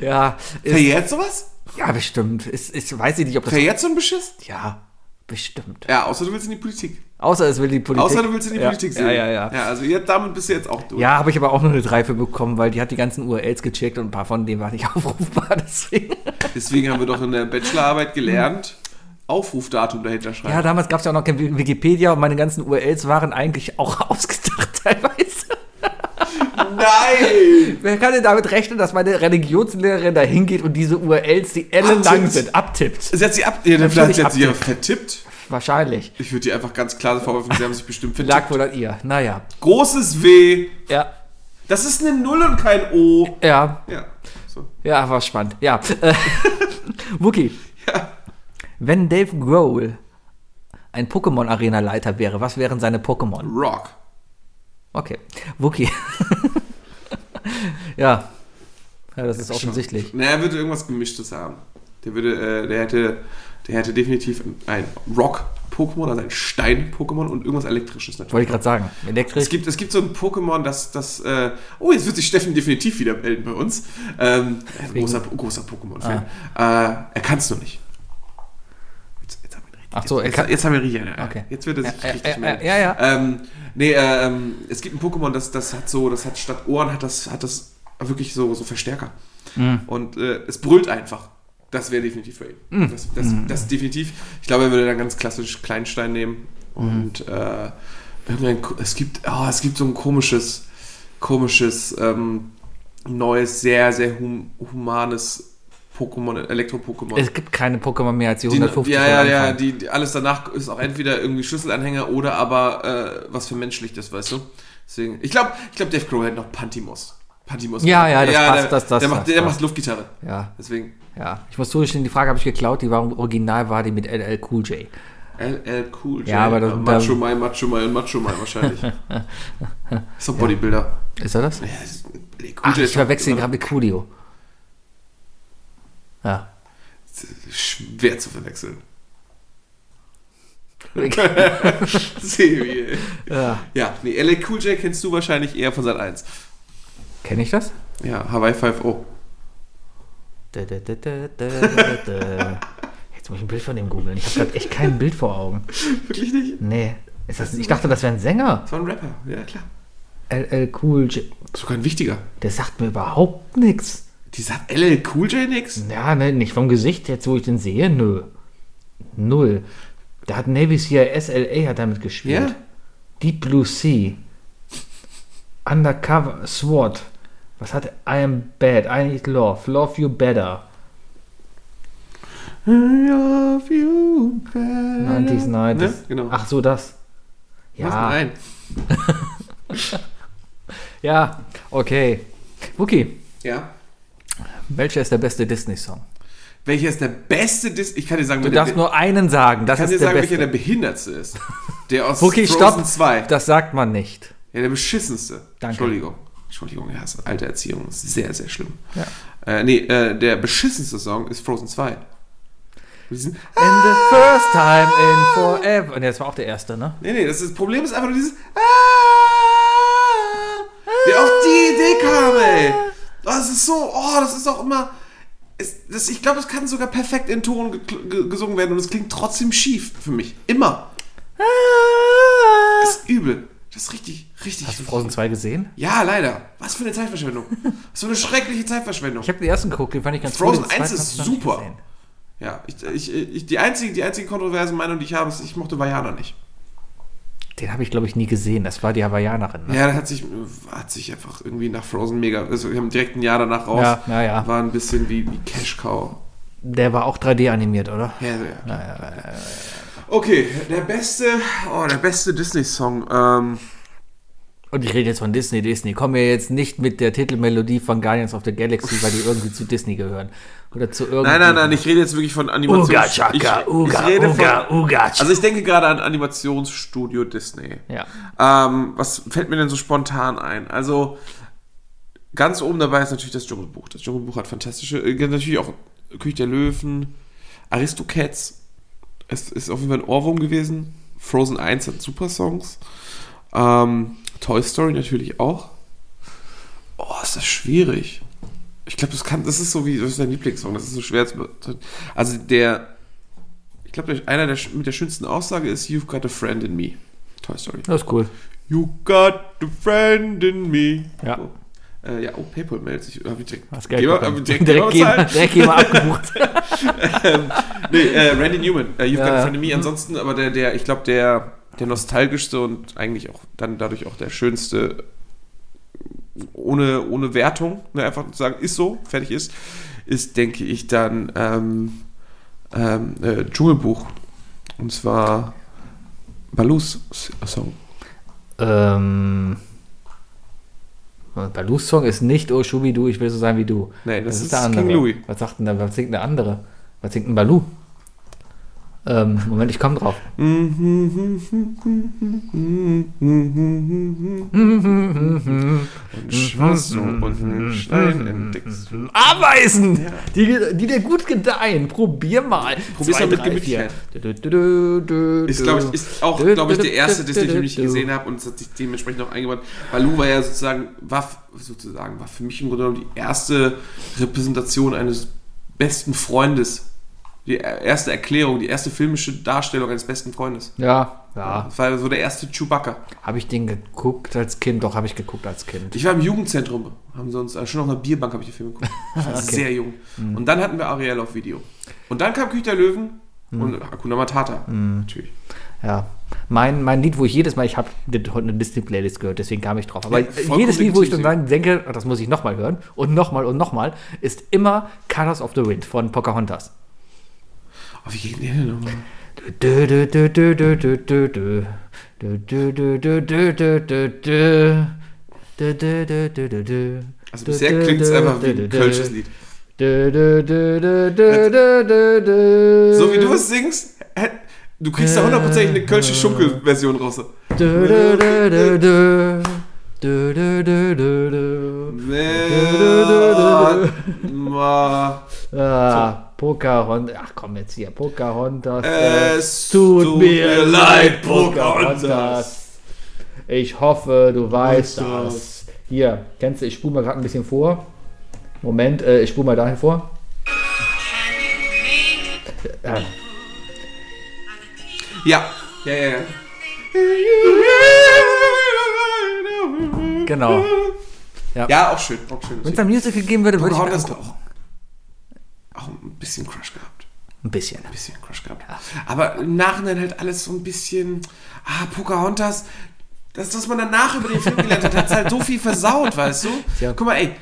ja, Verjährt sowas? ja, bestimmt. Ist, ist, weiß ich nicht, ob das... Verjährt so ein Beschiss? Ja, bestimmt. Ja, außer du willst in die Politik. Außer es will die Politik. Außer du willst in die ja, Politik sehen. Ja, ja, ja. Ja, also jetzt, damit bist du jetzt auch durch. Ja, habe ich aber auch nur eine 3 für bekommen, weil die hat die ganzen URLs gecheckt und ein paar von denen waren nicht aufrufbar. Deswegen. Deswegen haben wir doch in der Bachelorarbeit gelernt, Aufrufdatum dahinter schreiben. Ja, damals gab es ja auch noch kein Wikipedia und meine ganzen URLs waren eigentlich auch ausgedacht teilweise. Nein! Wer kann denn damit rechnen, dass meine Religionslehrerin da hingeht und diese URLs, die ellenlang sind, abtippt? Sie hat sie ab, ja, vielleicht hat sie ja vertippt. Wahrscheinlich. Ich würde dir einfach ganz klar vorwerfen, sie haben sich bestimmt vertippt. Lag wohl an ihr. Naja. Großes W. Ja. Das ist eine Null und kein O. Ja. Ja. So. Ja, war spannend. Ja. Äh, Wookie. Ja. Wenn Dave Grohl ein Pokémon-Arena-Leiter wäre, was wären seine Pokémon? Rock. Okay. Wookie. ja. Ja, das ist offensichtlich. Na, er würde irgendwas Gemischtes haben. Der würde, äh, der hätte, der hätte definitiv ein Rock Pokémon, also ein Stein-Pokémon und irgendwas Elektrisches natürlich. Wollte ich gerade sagen. Elektrisch. Es gibt, es gibt so ein Pokémon, das, das, äh, oh, jetzt wird sich Steffen definitiv wieder melden bei uns. Ähm, er großer, großer Pokémon-Fan. Äh, er kann es nur nicht. Jetzt, jetzt haben wir ihn richtig. Ach so, jetzt, jetzt haben wir richtig. Ja, Okay. Jetzt wird er sich Ja, richtig ja, melden. ja, ja. Ähm, nee, äh, ähm, es gibt ein Pokémon, das, das hat so, das hat statt Ohren, hat das, hat das wirklich so, so Verstärker. Mhm. Und äh, es brüllt einfach. Das wäre definitiv für ihn. Mhm. Das, das, das definitiv. Ich glaube, er würde dann ganz klassisch Kleinstein nehmen. Mhm. Und äh, es gibt, oh, es gibt so ein komisches, komisches, ähm, neues, sehr, sehr hum, humanes Pokémon, Elektro-Pokémon. es gibt keine Pokémon mehr als die Die- 150 ja, von ja, ja, Anfang. die, die, alles danach ist auch entweder irgendwie Schlüsselanhänger oder aber äh, was für menschlich das, weißt du? Deswegen, ich glaube, ich glaub, Dave Grohl hätte noch Pantimos. Pantimos. Ja, ja, das passt, der, das- das der, macht, der ja. macht Luftgitarre. Ja, Deswegen, ja. Ich muss zugestehen, die Frage habe ich geklaut, die war original, war die mit LL Cool J. LL Cool J. Ja, aber das- Macho Mai, Macho Mai und Macho Mai wahrscheinlich. ist doch Bodybuilder. Ist er das? Ja, LL Cool Ach, J ich verwechsel ihn gerade mit Coolio. Ja. Schwer zu verwechseln. Ja. Ja, nee, LL Cool J kennst du wahrscheinlich eher von Sat 1. Kenne ich das? Ja, Hawaii 5 O. Jetzt muss ich ein Bild von dem googeln. Ich habe gerade echt kein Bild vor Augen. Wirklich nicht? Nee. Ist das, ich dachte, das wäre ein Sänger. Das war ein Rapper, ja klar. LL Cool J. Sogar ein wichtiger. Der sagt mir überhaupt nichts. Die sagt LL Cool J nix? Ja, ne, nicht vom Gesicht, jetzt wo ich den sehe, nö. Null. Der hat Navy CIS LA hat damit gespielt. Ja? Deep Blue Sea. Undercover SWAT. Was hat I am bad, I need love, love you better. Love you better. 90s, 90s. Ne? Genau. Ach so, das. Was? Ja, Nein. ja, okay. Wookie, Ja. Welcher ist der beste Disney-Song? Welcher ist der beste Dis Ich kann dir sagen, Du darfst nur einen sagen, das ich kann dir sagen, welcher beste. der behindertste ist. Der aus Wookie, Frozen stopp. 2. Das sagt man nicht. Ja, der beschissenste. Danke. Entschuldigung. Entschuldigung, ja, das ist alte Erziehung. Das ist sehr, sehr schlimm. Ja. Äh, nee, äh, der beschissenste Song ist Frozen 2. Wir sind, In the first time in forever. Und das war auch der erste, ne? Nee, nee, das, ist, das Problem ist einfach nur dieses. Ah, wer auf die Idee kam, ey. Das ist so, oh, das ist auch immer. Es, das, ich glaube, es kann sogar perfekt in Ton ge ge gesungen werden und es klingt trotzdem schief für mich. Immer. Das ist übel. Das ist richtig, richtig. Hast du Frozen 2 gesehen? Ja, leider. Was für eine Zeitverschwendung. Was für eine schreckliche Zeitverschwendung. Ich habe den ersten geguckt, den fand ich ganz Frozen cool. den 1 zweiten ist super. Ja, ich, ich, ich, die, einzige, die einzige kontroverse Meinung, die ich habe, ist, ich mochte Vajana nicht. Den habe ich, glaube ich, nie gesehen. Das war die Hawaiianerin. Ne? Ja, der hat sich, hat sich einfach irgendwie nach Frozen mega. Also wir haben direkt ein Jahr danach raus. Ja, ja, ja. War ein bisschen wie, wie Cash Cow. Der war auch 3D animiert, oder? Ja, ja. Okay, der beste, oh, der beste Disney-Song. Ähm, Und ich rede jetzt von Disney, Disney. Komm mir jetzt nicht mit der Titelmelodie von Guardians of the Galaxy, weil die irgendwie zu Disney gehören. Oder zu irgendwie. nein, nein, nein, ich rede jetzt wirklich von Animations... Uga, Chaka, Uga, ich rede Uga, von, Uga. Also ich denke gerade an Animationsstudio Disney. Ja. Ähm, was fällt mir denn so spontan ein? Also, ganz oben dabei ist natürlich das Dschungelbuch. Das Dschungelbuch hat fantastische, äh, natürlich auch König der Löwen, Aristocats. Es ist auf jeden Fall ein Ohrwurm gewesen. Frozen 1 hat super Songs. Ähm, Toy Story natürlich auch. Oh, ist das schwierig. Ich glaube, das kann, das ist so wie, das ist dein Lieblingssong, das ist so schwer zu. Also der, ich glaube, einer der mit der schönsten Aussage ist You've got a friend in me. Toy Story. Das ist cool. You got a friend in me. Ja. So. Äh, ja, oh, PayPal meldet sich. Hab ich direkt, Das Geld Geber- hab ich direkt, direkt, Geber direkt gehen wir abgebucht. Nee, äh, Randy Newman. Äh, You've got Ja. a friend in me. Ansonsten aber der, der ich glaube, der, der nostalgischste und eigentlich auch dann dadurch auch der schönste, ohne, ohne Wertung, ne, einfach zu sagen, ist so, fertig ist, ist, denke ich, dann ähm, ähm, äh, Dschungelbuch. Und zwar Balus Song. ähm. Balus Song ist nicht Oh Schubidu, ich will so sein wie du. Nee, das ist der King andere. Louis. Was sagt denn da, was singt der andere? Was singt ein Balu? Ähm, Moment, ich komme drauf. Und so und Stein entdeckst. Ameisen, die, die dir gut gedeihen. Probier mal. Probier's Zwei, mal mit Gemütlichkeit. Ist, glaube ich, ist auch, glaube ich, der erste Disney-Film, den ich gesehen habe und es hat sich dementsprechend auch eingebaut. Baloo war ja sozusagen, war sozusagen, war für mich im Grunde genommen die erste Repräsentation eines besten Freundes. Die erste Erklärung, die erste filmische Darstellung eines besten Freundes. Ja, ja. Das war so der erste Chewbacca. Habe ich den geguckt als Kind? Doch, habe ich geguckt als Kind. Ich war im Jugendzentrum, haben sie uns, äh, schon auf einer Bierbank habe ich den Film geguckt. Ich war sehr jung. Und dann hatten wir Ariel auf Video. Und dann kam Küch der Löwen und Hakuna Matata. Natürlich. Ja. Mein, mein Lied, wo ich jedes Mal, ich habe heute eine Disney-Playlist gehört, deswegen kam ich drauf. Aber Ja, jedes Lied, wo ich dann denke, das muss ich nochmal hören und nochmal und nochmal, ist immer Colors of the Wind von Pocahontas. Oh, wie geht denn der nochmal? Also bisher klingt es einfach wie ein kölsches. Lied. So wie du es singst, du kriegst da hundertprozentig eine kölsche Schunkel-Version raus. Du, Ah, Pocahontas. Ach komm jetzt hier, Pocahontas. Es tut mir leid, Pocahontas. Ich hoffe, du weißt du das. Hier, kennst du, ich spule mal gerade ein bisschen vor. Moment, äh, ich spule mal dahin vor. Ja, Ja, ja, ja. ja. genau. Ja, auch schön. Auch schön. Wenn es ein Musical geben würde, würde ich mir Pocahontas angucken. Bisschen Crush gehabt. Ein bisschen. Ein bisschen Crush gehabt. Aber im Nachhinein halt alles so ein bisschen. Ah, Pocahontas. Das, was man danach über den Film gelernt hat, hat halt so viel versaut, weißt du? Tja. Guck mal, ey.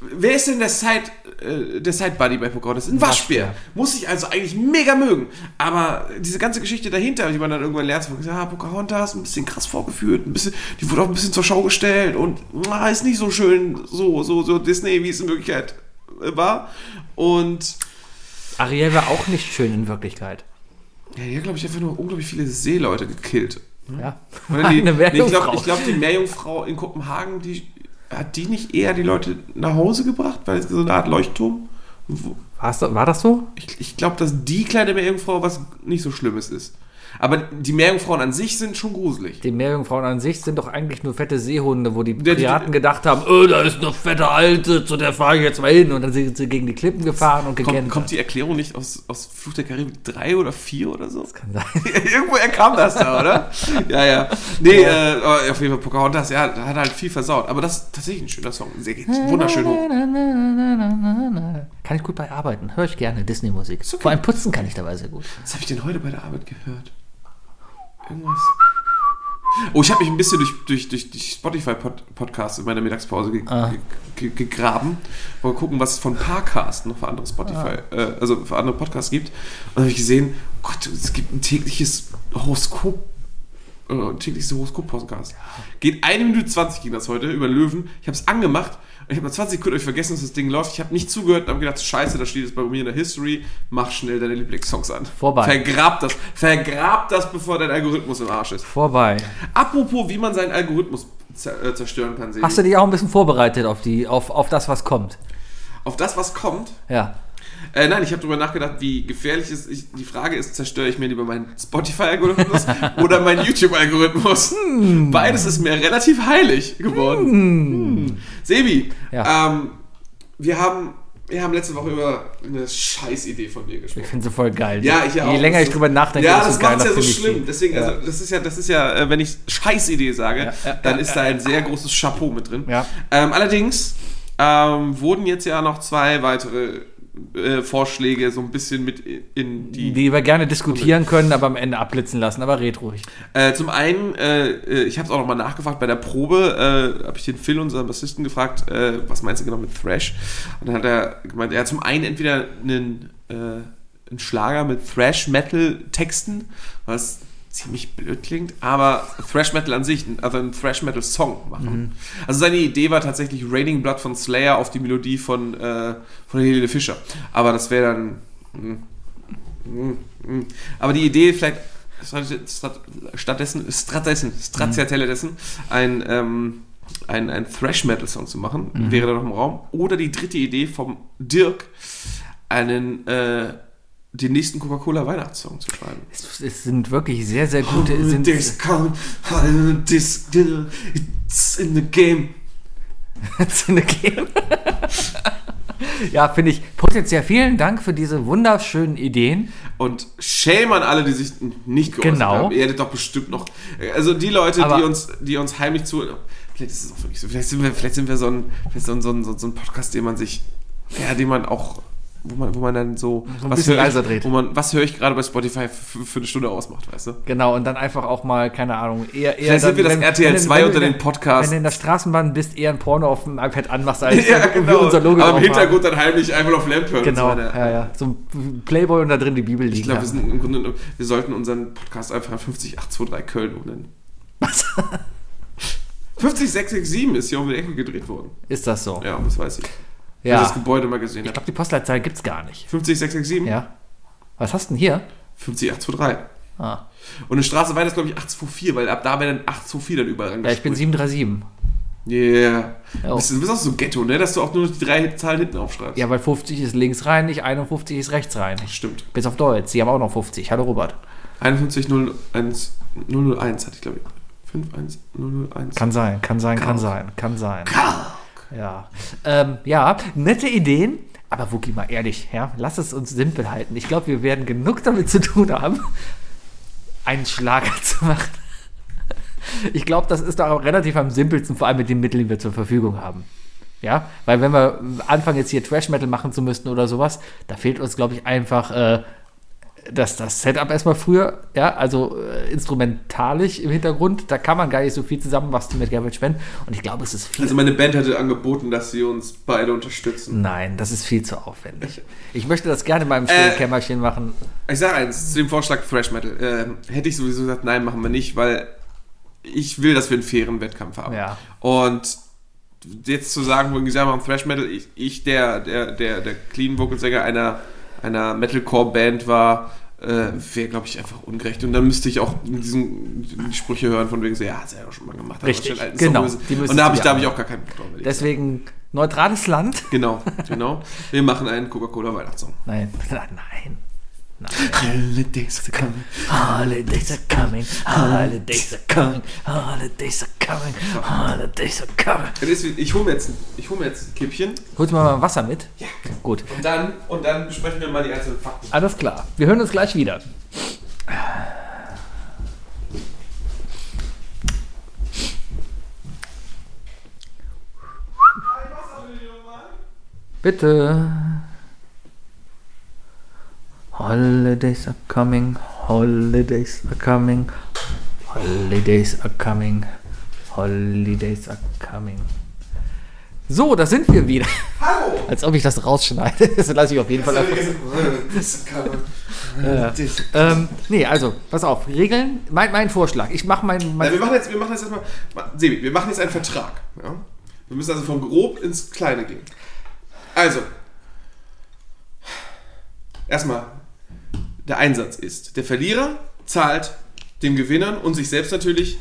Wer ist denn der Side, äh, der Side Buddy bei Pocahontas? Ein Waschbär. Waschbär. Muss ich also eigentlich mega mögen. Aber diese ganze Geschichte dahinter, die man dann irgendwann lernt, so, ja, Pocahontas, ein bisschen krass vorgeführt, ein bisschen, die wurde auch ein bisschen zur Schau gestellt und ah, ist nicht so schön, so, so, so Disney, wie es in Wirklichkeit äh, war. Und Ariel war auch nicht schön in Wirklichkeit. ja, die hat, glaube ich, einfach nur unglaublich viele Seeleute gekillt. Ja. Oder die, Eine nee, ich glaube, glaub, die Meerjungfrau in Kopenhagen, die hat die nicht eher die Leute nach Hause gebracht, weil es so eine Art Leuchtturm? War's da- war das so? Ich, ich glaube, dass die kleine Meerjungfrau was nicht so Schlimmes ist. Aber die Meerjungfrauen an sich sind schon gruselig. Die Meerjungfrauen an sich sind doch eigentlich nur fette Seehunde, wo die die- Piraten gedacht haben, oh, da ist eine fette Alte, zu der fahre ich jetzt mal hin. Und dann sind sie gegen die Klippen gefahren und Kommt, gekämpft. kommt die Erklärung nicht aus, aus Fluch der Karibik 3 oder 4 oder so? Kann sein. Irgendwoher kam das da, oder? ja, ja. Nee, Äh, oh, auf jeden Fall Pocahontas, ja, da hat halt viel versaut. Aber das ist tatsächlich ein schöner Song. Sehr wunderschön hoch. Kann ich gut bei arbeiten. Höre ich gerne Disney-Musik. okay. Vor allem putzen kann ich dabei sehr gut. Was habe ich denn heute bei der Arbeit gehört? Irgendwas. Oh, ich habe mich ein bisschen durch, durch, durch die Spotify-Podcasts in meiner Mittagspause ge Ah. ge ge gegraben. Mal gucken, was es von Parcast noch für andere Spotify, äh, also für andere Podcasts gibt. Und dann habe ich gesehen, Gott, es gibt ein tägliches Horoskop. Äh, tägliches Horoskop-Podcast. Geht eine Minute 20 ging das heute über Löwen. Ich habe es angemacht ich habe nach 20 Sekunden ich vergessen, dass das Ding läuft. Ich habe nicht zugehört und habe gedacht, scheiße, da steht es bei mir in der History. Mach schnell deine Lieblingssongs an. Vorbei. Vergrab das. Vergrab das, bevor dein Algorithmus im Arsch ist. Vorbei. Apropos, wie man seinen Algorithmus äh, zerstören kann, Sebi. Hast du dich auch ein bisschen vorbereitet auf, die, auf, auf das, was kommt? Auf das, was kommt. Ja. Äh, nein, ich habe darüber nachgedacht, wie gefährlich es ist. Die Frage ist, zerstöre ich mir lieber meinen Spotify-Algorithmus oder meinen YouTube-Algorithmus? Beides ist mir relativ heilig geworden. Hm. Sebi, Ja. ähm, wir, haben, wir haben letzte Woche über eine Scheißidee von dir Ich gesprochen. finde sie voll geil. Ja, ich ja Je auch. länger Das ich drüber nachdenke, ja, desto das macht geiler ja so finde ich schlimm. sie. Deswegen, ja. also, das ist ja, das ist ja, äh, wenn ich Scheißidee sage, Ja, ja, dann ja, ist da ein sehr großes Chapeau mit drin. Ja. Ähm, allerdings ähm, wurden jetzt ja noch zwei weitere äh, Vorschläge so ein bisschen mit in die. die wir gerne diskutieren können, aber am Ende abblitzen lassen. Aber red ruhig. Äh, zum einen, äh, äh, ich habe es auch nochmal nachgefragt bei der Probe, äh, habe ich den Phil, unseren Bassisten, gefragt, äh, was meinst du genau mit Thrash? Und dann hat er gemeint, er hat zum einen entweder einen, einen Schlager mit Thrash-Metal-Texten, was ziemlich blöd klingt, aber Thrash Metal an sich, also einen Thrash Metal Song machen. Also seine Idee war tatsächlich Raining Blood von Slayer auf die Melodie von, äh, von Helene Fischer. Aber das wäre dann. mm, mm, mm. Aber die Idee vielleicht statt- statt- stattdessen, stattdessen, stracciatelle dessen, ein, ähm, einen, einen Thrash-Metal-Song zu machen, wäre da noch im Raum. Oder die dritte Idee vom Dirk, einen, äh, den nächsten Coca-Cola-Weihnachtssong zu schreiben. Es, es sind wirklich sehr, sehr gute. es Sind, This come, this, it's in the game. It's in the game. ja, finde ich potenziell. Vielen Dank für diese wunderschönen Ideen. Und shame an alle, die sich nicht geäußert Genau. haben. Ihr hättet doch bestimmt noch. Also die Leute, Aber- die uns, die uns heimlich zu. Vielleicht ist es auch wirklich so. Vielleicht sind wir, vielleicht sind wir so ein, so ein, so ein, so ein Podcast, den man sich. Ja, den man auch. Wo man, wo man dann so. ein was höre ich, dreht. Wo man, was höre ich gerade bei Spotify für, für eine Stunde ausmacht, weißt du? Genau, und dann einfach auch mal, keine Ahnung, eher. eher Vielleicht sind wir das wenn- RTL wenn du- 2 wenn du- unter den Podcasts. Wenn du in der Straßenbahn bist, eher ein Porno auf dem iPad anmachst, als Ja, genau. unser Logo Aber im Hintergrund dann heimlich einfach auf Lamp hören. Genau, so ja, ja. So ein Playboy und da drin die Bibel liegen. Ich glaube, wir, Grunde, wir sollten unseren Podcast einfach 50823 Köln umnennen. Was? 50667 ist hier um die Ecke gedreht worden. Ist das so? Ja, das weiß ich. Ja. Ich das Gebäude mal gesehen Ich habe. glaube, die Postleitzahl gibt's gar nicht. 50667? Ja. Was hast du denn hier? 50823. Ah. Und eine Straße weiter ist, glaube ich, 824, weil ab da wäre dann 824 dann überall Ja, ich bin 737. Yeah. Ja. Du bist, du bist auch so Ghetto, ne? Dass du auch nur die drei Zahlen hinten aufschreibst. Ja, weil 50 ist links rein, nicht 51 ist rechts rein. Stimmt. Bis auf Deutsch. Sie haben auch noch 50. Hallo Robert. 5101 001 hatte ich, glaube ich. 51001. Kann sein, kann sein, kann sein, kann sein. Ja. Ähm, ja, nette Ideen. Aber Wookie, mal ehrlich, ja, lass es uns simpel halten. Ich glaube, wir werden genug damit zu tun haben, einen Schlager zu machen. Ich glaube, das ist doch auch relativ am simpelsten, vor allem mit den Mitteln, die wir zur Verfügung haben. Ja, weil wenn wir anfangen, jetzt hier Trash Metal machen zu müssen oder sowas, da fehlt uns, glaube ich, einfach äh, das, das Setup erstmal früher, ja, also äh, instrumentalisch im Hintergrund, da kann man gar nicht so viel zusammen basteln mit Gavin Schwenn und ich glaube, es ist viel Also meine Band hatte angeboten, dass sie uns beide unterstützen. Nein, das ist viel zu aufwendig. Ich möchte das gerne in meinem stillen Äh. Kämmerchen machen. Ich sage eins, zu dem Vorschlag Thrash Metal. Ähm, hätte ich sowieso gesagt, nein, machen wir nicht, weil ich will, dass wir einen fairen Wettkampf haben. Ja. Und jetzt zu sagen, wir sagen, wir machen Thrash Metal, ich, ich der, der, der, der Clean Vocal Sänger einer, einer Metalcore-Band war, äh, wäre, glaube ich, einfach ungerecht. Und dann müsste ich auch diesen, die Sprüche hören von wegen so, ja, hat er ja schon mal gemacht. Richtig, schon genau. Und da habe ich, da hab ich auch gar keinen Bock drauf. Deswegen neutrales Land. Genau, genau. Wir machen einen Coca-Cola-Weihnachtssong. Nein, nein. Holidays are coming. Holidays are coming, holidays are coming, holidays are coming, holidays are coming. Ich hole mir, jetzt- ich hol mir jetzt ein Kippchen. Holst du mal Wasser mit? Ja. Gut, Und dann, und dann besprechen wir mal die einzelnen Fakten. alles klar. Wir hören uns gleich wieder. Bitte. Holidays are coming, holidays are coming, holidays are coming, holidays are coming. So, da sind wir wieder. Hallo! Als ob ich das rausschneide. Das lasse ich auf jeden Fall einfach. Ja. Ähm, nee, also, pass auf. Regeln, mein, mein Vorschlag. Ich mache mein, Ja, wir machen jetzt, wir machen jetzt erstmal, Ma- Sebi, wir machen jetzt einen Vertrag. Ja? Wir müssen also von grob ins Kleine gehen. Also, erstmal, der Einsatz ist, der Verlierer zahlt den Gewinnern und sich selbst natürlich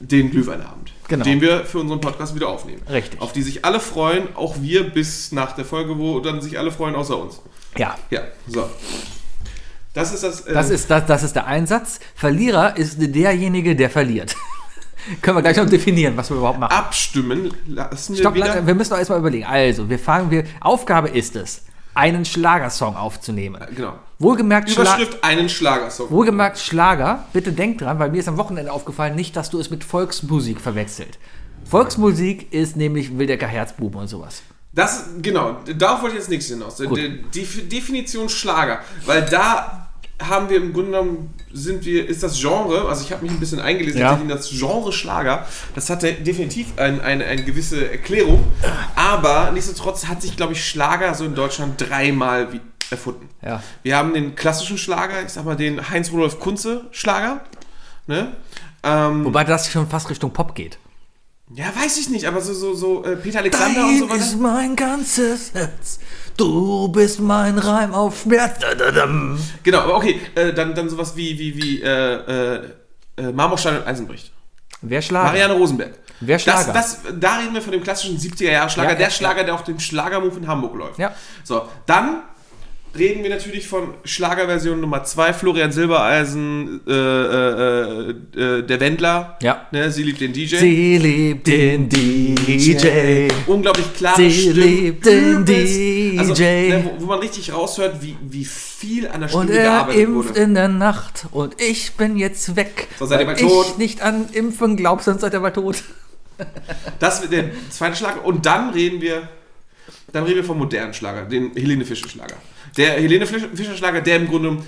den Glühweinabend, Genau. den wir für unseren Podcast wieder aufnehmen. Richtig. Auf die sich alle freuen, auch wir bis nach der Folge, wo dann sich alle freuen, außer uns. ja. Ja, so. Das ist das. äh, Das ist, das, das ist der Einsatz. Verlierer ist derjenige, der verliert. Können wir gleich noch definieren, was wir überhaupt machen. Abstimmen lassen wir Stopp, wieder. wir müssen doch erstmal überlegen. Also, wir fangen, wir, Aufgabe ist es, einen Schlagersong aufzunehmen. Genau. Wohlgemerkt, Schla Überschrift einen Schlagersong. Wohlgemerkt Schlager, bitte denk dran, weil mir ist am Wochenende aufgefallen, nicht, dass du es mit Volksmusik verwechselt. Volksmusik ist nämlich Wildecker Herzbuben und sowas. Das, genau, darauf wollte ich jetzt nichts hinaus. Gut. Die Definition Schlager, weil da haben wir im Grunde genommen, sind wir, ist das Genre, also ich habe mich ein bisschen eingelesen, Ja. das Genre Schlager, das hatte definitiv ein, eine, eine gewisse Erklärung, aber nichtsdestotrotz hat sich, glaube ich, Schlager so in Deutschland dreimal erfunden. Ja. Wir haben den klassischen Schlager, ich sag mal den Heinz-Rudolf Kunze-Schlager, ne? Ähm, Wobei das schon fast Richtung Pop geht. ja, weiß ich nicht, aber so, so, so äh, Peter Alexander und so weiter. ist mein ganzes Herz. Du bist mein Reim auf Schmerz. Genau, aber okay, äh, dann, dann sowas wie, wie, wie äh, äh, äh, Marmorstein und Eisenbricht. Wer Schlager? Marianne Rosenberg. Wer Schlager? Das, das, da reden wir von dem klassischen 70er-Jahre-Schlager, Ja, der ja, Schlager, der auf dem Schlagermove in Hamburg läuft. Ja. So, dann reden wir natürlich von Schlagerversion Nummer 2, Florian Silbereisen, äh, äh, äh, der Wendler. Ja. Ne, sie liebt den DJ. Sie liebt den DJ. Unglaublich klare Sie Stimme. liebt den Übelst. Also, DJ. ne, wo, wo man richtig raushört, wie, wie viel an der Stimme Und er gearbeitet impft wurde. in der Nacht und ich bin jetzt weg. So, seid ihr bald tot? ich nicht an Impfen glaub, sonst seid ihr bald tot. Das wird der zweite Schlager. Und dann reden wir, dann reden wir vom modernen Schlager, den Helene Fischer Schlager. Der Helene Fischer Schlager, der im Grunde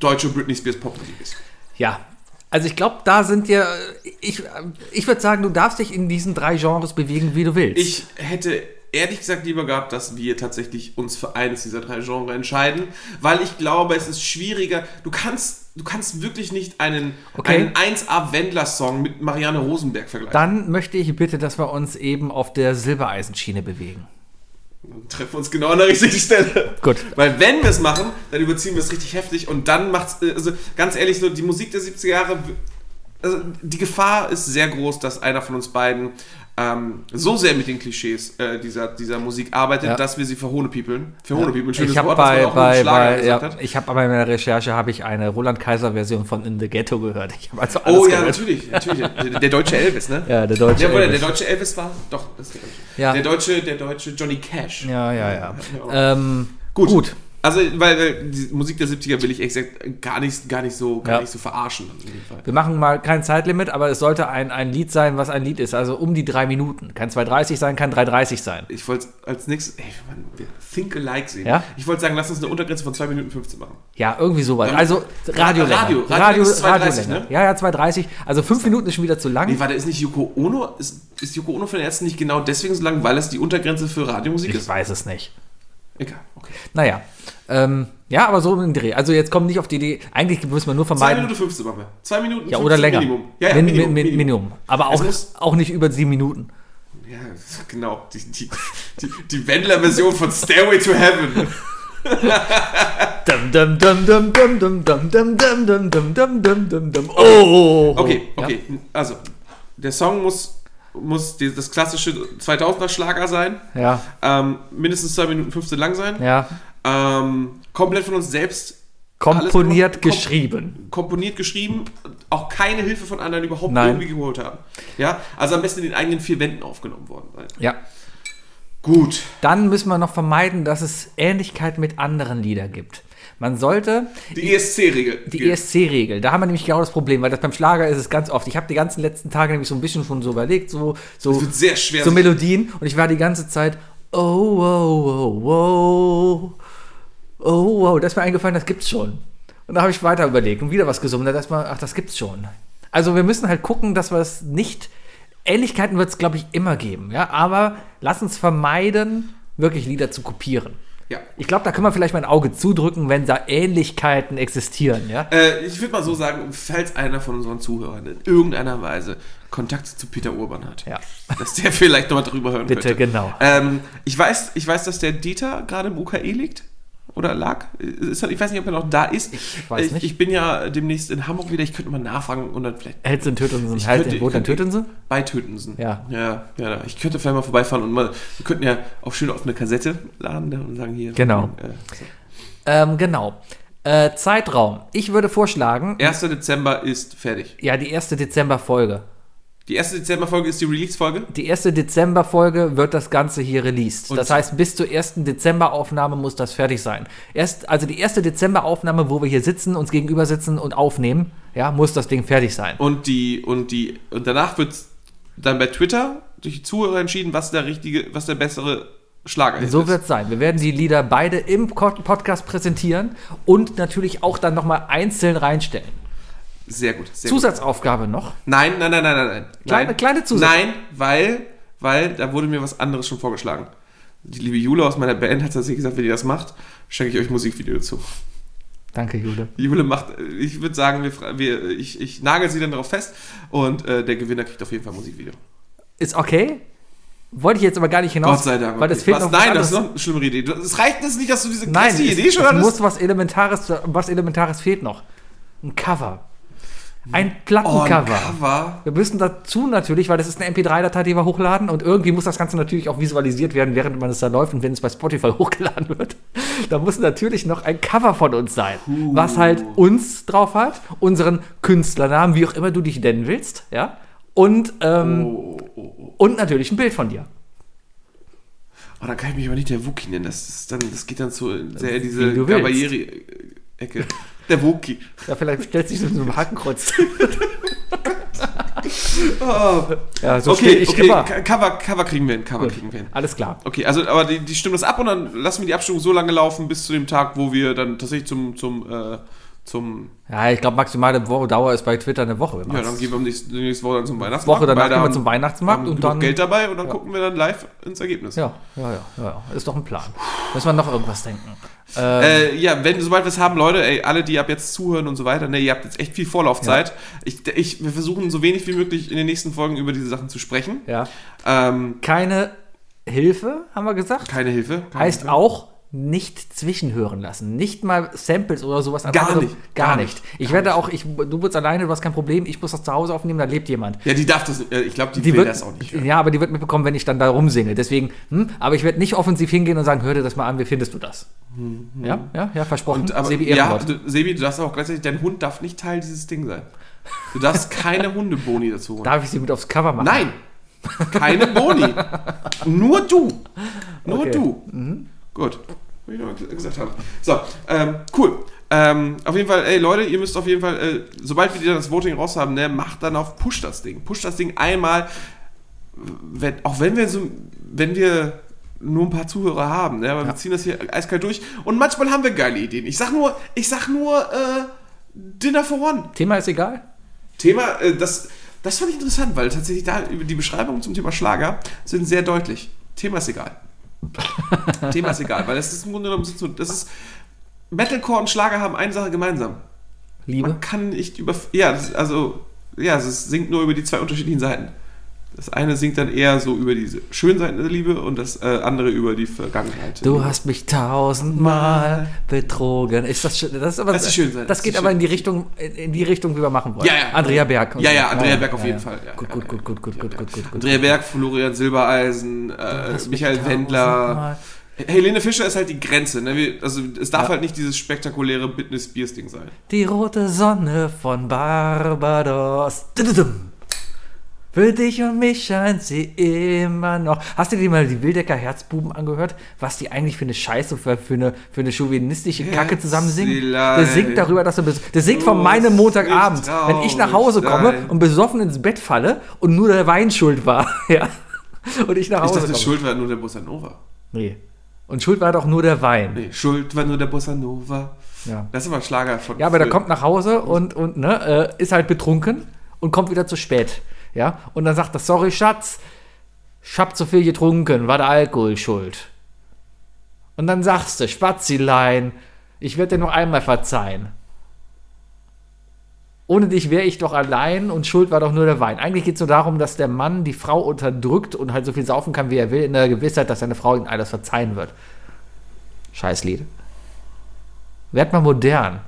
deutsche Britney Spears Popmusik ist. Ja, also ich glaube, da sind wir, ich, ich würde sagen, du darfst dich in diesen drei Genres bewegen, wie du willst. Ich hätte ehrlich gesagt lieber gehabt, dass wir tatsächlich uns für eines dieser drei Genres entscheiden, weil ich glaube, es ist schwieriger. Du kannst, du kannst wirklich nicht einen, Okay. einen 1A-Wendler-Song mit Marianne Rosenberg vergleichen. Dann möchte ich bitte, dass wir uns eben auf der Silbereisenschiene bewegen. Dann treffen wir uns genau an der richtigen Stelle. Gut. Weil wenn wir es machen, dann überziehen wir es richtig heftig und dann macht's, äh, also ganz ehrlich, so die Musik der 70er Jahre, also die Gefahr ist sehr groß, dass einer von uns beiden ähm, so sehr mit den Klischees äh, dieser, dieser Musik arbeitet, Ja. dass wir sie verhohnepiepeln. Verhohnepiepeln, schönes Ich Wort, was man bei, auch bei, bei gesagt ja, hat. ich habe aber in der Recherche habe ich eine Roland Kaiser Version von In the Ghetto gehört. Ich habe also alles Oh ja, gehört. natürlich, natürlich. Der, der deutsche Elvis, ne? Ja, der deutsche Ja, oder Elvis. der deutsche Elvis war, doch, das ist der deutsche. Ja. Der deutsche, der deutsche Johnny Cash. Ja, ja, ja. Ja. Ähm, Gut. gut. Also, weil, weil die Musik der 70er will ich gesagt gar nicht, gar nicht so, gar Ja. nicht so verarschen. Wir machen mal kein Zeitlimit, aber es sollte ein, ein Lied sein, was ein Lied ist. Also um die drei Minuten. Kann 2,30 sein, kann 3,30 sein. Ich wollte als nächstes, ey, Mann, wir Think Alike sehen. Ja? Ich wollte sagen, lass uns eine Untergrenze von 2 Minuten 15 machen. Ja, irgendwie sowas. Ja. Also Radio, Radio. Radio Radio, ist 2,30, Radiolänge. ne? Ja, ja, 2,30. Also fünf Minuten ist schon wieder zu lang. Nee, warte, ist nicht Yoko Ono, ist, ist Yoko Ono von den Ärzten nicht genau deswegen so lang, weil es die Untergrenze für Radiomusik Ich ist? weiß es nicht. Egal, okay. Naja. Ähm, ja, aber so im Dreh. Also jetzt kommt nicht auf die Idee. Eigentlich müssen wir nur 2 vermeiden. Minuten 15 machen wir. 2 Minuten Ja, 15 oder länger. Minimum. Ja, ja, Min, Minimum, min, min, Minimum. Aber auch, auch nicht über sieben Minuten. Ja, genau. Die, die, die, die Wendler-Version von Stairway to Heaven. Dum, dum, dum, dum, dum, dum, dum, dum, dum, dum, dum, dum, dum, dum, dum. Oh! Okay, Ja. okay. Also, der Song muss, muss die, das klassische 2000er-Schlager sein. Ja, Ähm, mindestens 2 Minuten 15 lang sein. ja. Ähm, komplett von uns selbst Komponiert, Alles kom- geschrieben. komponiert geschrieben, auch keine Hilfe von anderen überhaupt Nein. irgendwie geholt haben. Ja, also am besten in den eigenen vier Wänden aufgenommen worden sein. Ja. Gut. Dann müssen wir noch vermeiden, dass es Ähnlichkeit mit anderen Liedern gibt. Man sollte Die ESC-Regel. die ESC-Regel, da haben wir nämlich genau das Problem, weil das beim Schlager ist es ganz oft. Ich habe die ganzen letzten Tage nämlich so ein bisschen schon so überlegt, so, so, wird sehr schwer, so Melodien und ich war die ganze Zeit, oh, oh, oh, oh, oh, wow, das ist mir eingefallen, das gibt's schon. Und da habe ich weiter überlegt und wieder was gesungen, da ist mal, ach, das gibt's schon. Also wir müssen halt gucken, dass wir es nicht, Ähnlichkeiten wird es, glaube ich, immer geben, ja, aber lass uns vermeiden, wirklich Lieder zu kopieren. Ja. Ich glaube, da können wir vielleicht mal ein Auge zudrücken, wenn da Ähnlichkeiten existieren, ja. Äh, ich würde mal so sagen, falls einer von unseren Zuhörern in irgendeiner Weise Kontakt zu Peter Urban hat, Ja. dass der vielleicht nochmal drüber hören Bitte, könnte. genau. Ähm, ich, weiß, ich weiß, dass der Dieter gerade im UKE liegt. Oder lag? Ist, ich weiß nicht, ob er noch da ist. Ich weiß ich, nicht. Ich bin ja demnächst in Hamburg wieder. Ich könnte mal nachfragen und dann vielleicht Hältst in Tötensen. Ich könnte- wo denn Tötensen? bei Tötensen. Ja. Ja, ja. Ich könnte vielleicht mal vorbeifahren und mal. Wir könnten ja auch schön auf eine Kassette laden und sagen hier. Genau. Äh, so. Ähm, genau. Äh, Zeitraum. Ich würde vorschlagen, 1. Dezember ist fertig. ja, die erste Dezemberfolge. Die erste Dezemberfolge ist die Release-Folge. Die erste Dezemberfolge wird das Ganze hier released. Und- das heißt, bis zur ersten Dezemberaufnahme muss das fertig sein. Erst, also die erste Dezemberaufnahme, wo wir hier sitzen, uns gegenüber sitzen und aufnehmen, ja, muss das Ding fertig sein. Und die, und die, und danach wird dann bei Twitter durch die Zuhörer entschieden, was der richtige, was der bessere Schlager So ist. wird es sein. Wir werden die Lieder beide im Podcast präsentieren und natürlich auch dann nochmal einzeln reinstellen. Sehr gut. Sehr gut. Zusatzaufgabe noch. Nein, nein, nein, nein, nein, nein. Kleine- nein. kleine Zusatz. Nein, weil, weil da wurde mir was anderes schon vorgeschlagen. Die liebe Jule aus meiner Band hat tatsächlich gesagt, wenn ihr das macht, schenke ich euch Musikvideo dazu. Danke, Jule. Jule macht, ich würde sagen, wir, wir, ich, ich nagel sie dann darauf fest und äh, der Gewinner kriegt auf jeden Fall ein Musikvideo. Ist okay. Wollte ich jetzt aber gar nicht hinaus. Gott sei Dank. Weil das fehlt was, noch nein, das ist noch eine schlimmere Idee. Es reicht jetzt nicht, dass du diese Nein, es, Idee schon es hattest. muss was Elementares, was Elementares fehlt noch. Ein Cover. Ein Oh, ein Plattencover. Wir müssen dazu natürlich, weil das ist eine MP3-Datei, die wir hochladen und irgendwie muss das Ganze natürlich auch visualisiert werden, während man es da läuft und wenn es bei Spotify hochgeladen wird. Da muss natürlich noch ein Cover von uns sein, was halt uns drauf hat, unseren Künstlernamen, wie auch immer du dich nennen willst, ja, und, ähm, Oh, und natürlich ein Bild von dir. Oh, dann kann ich mich aber nicht der Wookie nennen. Das, ist dann, das geht dann zu sehr in diese. Barriere-Ecke. Der Wookie. Ja, vielleicht stellt sich das mit so einem Hakenkreuz. Oh. Ja, so Okay, ich okay. immer. Cover, Cover kriegen wir hin. Cover kriegen wir hin. Alles klar. Okay, also aber die, die stimmen das ab und dann lassen wir die Abstimmung so lange laufen bis zu dem Tag, wo wir dann tatsächlich zum zum äh, zum Ja, ich glaube, maximale Dauer ist bei Twitter eine Woche. ja dann gehen wir nächste, nächste Woche dann zum Weihnachtsmarkt. Woche danach gehen wir zum Weihnachtsmarkt und dann- Geld dabei und dann gucken wir dann live ins Ergebnis. Ja, ja, ja, ja, ja. Ist doch ein Plan. Müssen wir noch irgendwas denken. Äh, ja, wenn sobald wir es haben, Leute, ey, alle, die ab jetzt zuhören und so weiter, ne, ihr habt jetzt echt viel Vorlaufzeit. Ich, ich, wir versuchen so wenig wie möglich in den nächsten Folgen über diese Sachen zu sprechen. Ja. Ähm, Keine Hilfe, haben wir gesagt. keine Hilfe. Keine heißt Hilfe. auch nicht zwischenhören lassen. Nicht mal Samples oder sowas. Gar andere- nicht, Gar, gar nicht. nicht, Ich werde auch, ich, du bist alleine, du hast kein Problem. Ich muss das zu Hause aufnehmen, da lebt jemand. Ja, die darf das, nicht- äh, ich glaube, die, Die will wird, das auch nicht. hören. ja, aber die wird mitbekommen, wenn ich dann da rumsinge. Deswegen, hm, aber ich werde nicht offensiv hingehen und sagen, hör dir das mal an, wie findest du das? Ja, ja, ja, versprochen. Mhm. Und, aber, Sebi ja, du, Sebi, du darfst auch gleichzeitig, dein Hund darf nicht Teil dieses Ding sein. Du darfst keine Hundeboni dazu holen. Darf ich sie mit aufs Cover machen? Nein, keine Boni. Nur du. Nur Okay. du. Gut. Will ich noch gesagt haben. So, ähm, cool. Ähm, auf jeden Fall, ey Leute, ihr müsst auf jeden Fall, äh, sobald wir dann das Voting raus haben, ne, macht dann auf Push das Ding. Push das Ding einmal, wenn, auch wenn wir so, wenn wir nur ein paar Zuhörer haben, ne, aber wir ziehen das hier eiskalt durch und manchmal haben wir geile Ideen. Ich sag nur, ich sag nur, äh, Dinner for One. Thema ist egal. Thema, äh, das, das fand ich interessant, weil tatsächlich da die Beschreibungen zum Thema Schlager sind sehr deutlich. Thema ist egal. Thema ist egal, weil das ist im Grunde genommen so- das ist Metalcore und Schlager haben eine Sache gemeinsam. Liebe. Man kann nicht über ja, das, also ja, es singt nur über die zwei unterschiedlichen Seiten. Das eine singt dann eher so über diese schönen Seiten der Liebe und das äh, andere über die Vergangenheit. Du hast mich tausendmal betrogen. Ist das schön? Das ist aber, Das ist schön, Das, das geht aber schön. in die Richtung, in die Richtung, wie wir machen wollen. Ja, ja. Andrea Berg. Ja, ja, Andrea Ja, Berg auf ja, jeden ja. Fall. Ja, gut, ja, gut, ja, gut, gut, gut, gut, gut, gut. Andrea Berg, Florian Silbereisen, äh, Michael Wendler. Helene Fischer ist halt die Grenze. Ne? Also es darf halt nicht dieses spektakuläre Britney Spears Ding sein. Die rote Sonne von Barbados. Dududum. Für dich und mich scheint sie immer noch. Hast du dir mal die Wildecker Herzbuben angehört? Was die eigentlich für eine Scheiße, für, für, eine, für eine chauvinistische Kacke zusammen singen? Der singt darüber, dass er bes- Der singt von meinem Montagabend, wenn ich nach Hause komme und besoffen ins Bett falle und nur der Wein schuld war. Ja. Und ich nach Ich Hause dachte, komme. Schuld war nur der Bossa Nova. Nee. Und schuld war doch nur der Wein. Nee, Schuld war nur der Bossa Nova. Ja. Das ist aber ein Schlager von. Ja, aber der kommt nach Hause und, und ne, äh, ist halt betrunken und kommt wieder zu spät. Ja, und dann sagt er, sorry, Schatz, ich hab zu viel getrunken, war der Alkohol schuld. Und dann sagst du, Spazilein, ich werde dir noch einmal verzeihen. Ohne dich wäre ich doch allein und schuld war doch nur der Wein. Eigentlich geht es nur darum, dass der Mann die Frau unterdrückt und halt so viel saufen kann, wie er will, in der Gewissheit, dass seine Frau ihm alles verzeihen wird. Scheiß Lied. Werd mal modern.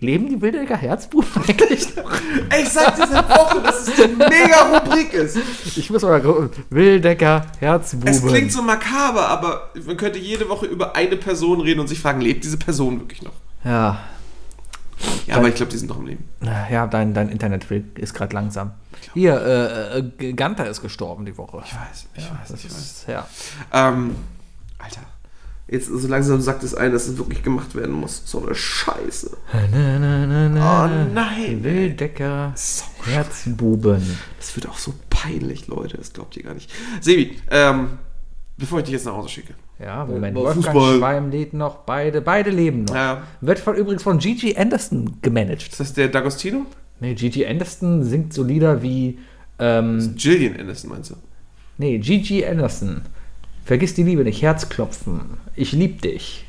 Leben die Wildecker Herzbuben eigentlich noch? Ich sag dir seit Wochen, dass es eine mega Rubrik ist. Ich muss mal gucken. Wildecker Herzbuben. Es klingt so makaber, aber man könnte jede Woche über eine Person reden und sich fragen, lebt diese Person wirklich noch? Ja, Ja, aber ich glaube, die sind noch im Leben. ja dein, dein Internet ist gerade langsam. Hier, äh, äh, Ganter ist gestorben die Woche. Ich weiß, ich weiß, Das ich weiß. ist, ja. Ähm, Alter. Jetzt so langsam sagt es ein, dass es wirklich gemacht werden muss. So eine Scheiße. Oh nein. Wildecker So Herzbuben. Das wird auch so peinlich, Leute. Das glaubt ihr gar nicht. Sebi, ähm, bevor ich dich jetzt nach Hause schicke. Ja, Moment. Äh, Wolfgang Fußball. Schweim lädt noch. Beide, beide leben noch. Ja. Wird von, übrigens von Gigi Anderson gemanagt. Ist das der D'Agostino? Nee, Gigi Anderson singt so Lieder wie. Ähm, Gillian Anderson meinst du? nee, Gigi Anderson. Vergiss die Liebe nicht. Herzklopfen. Ich lieb dich.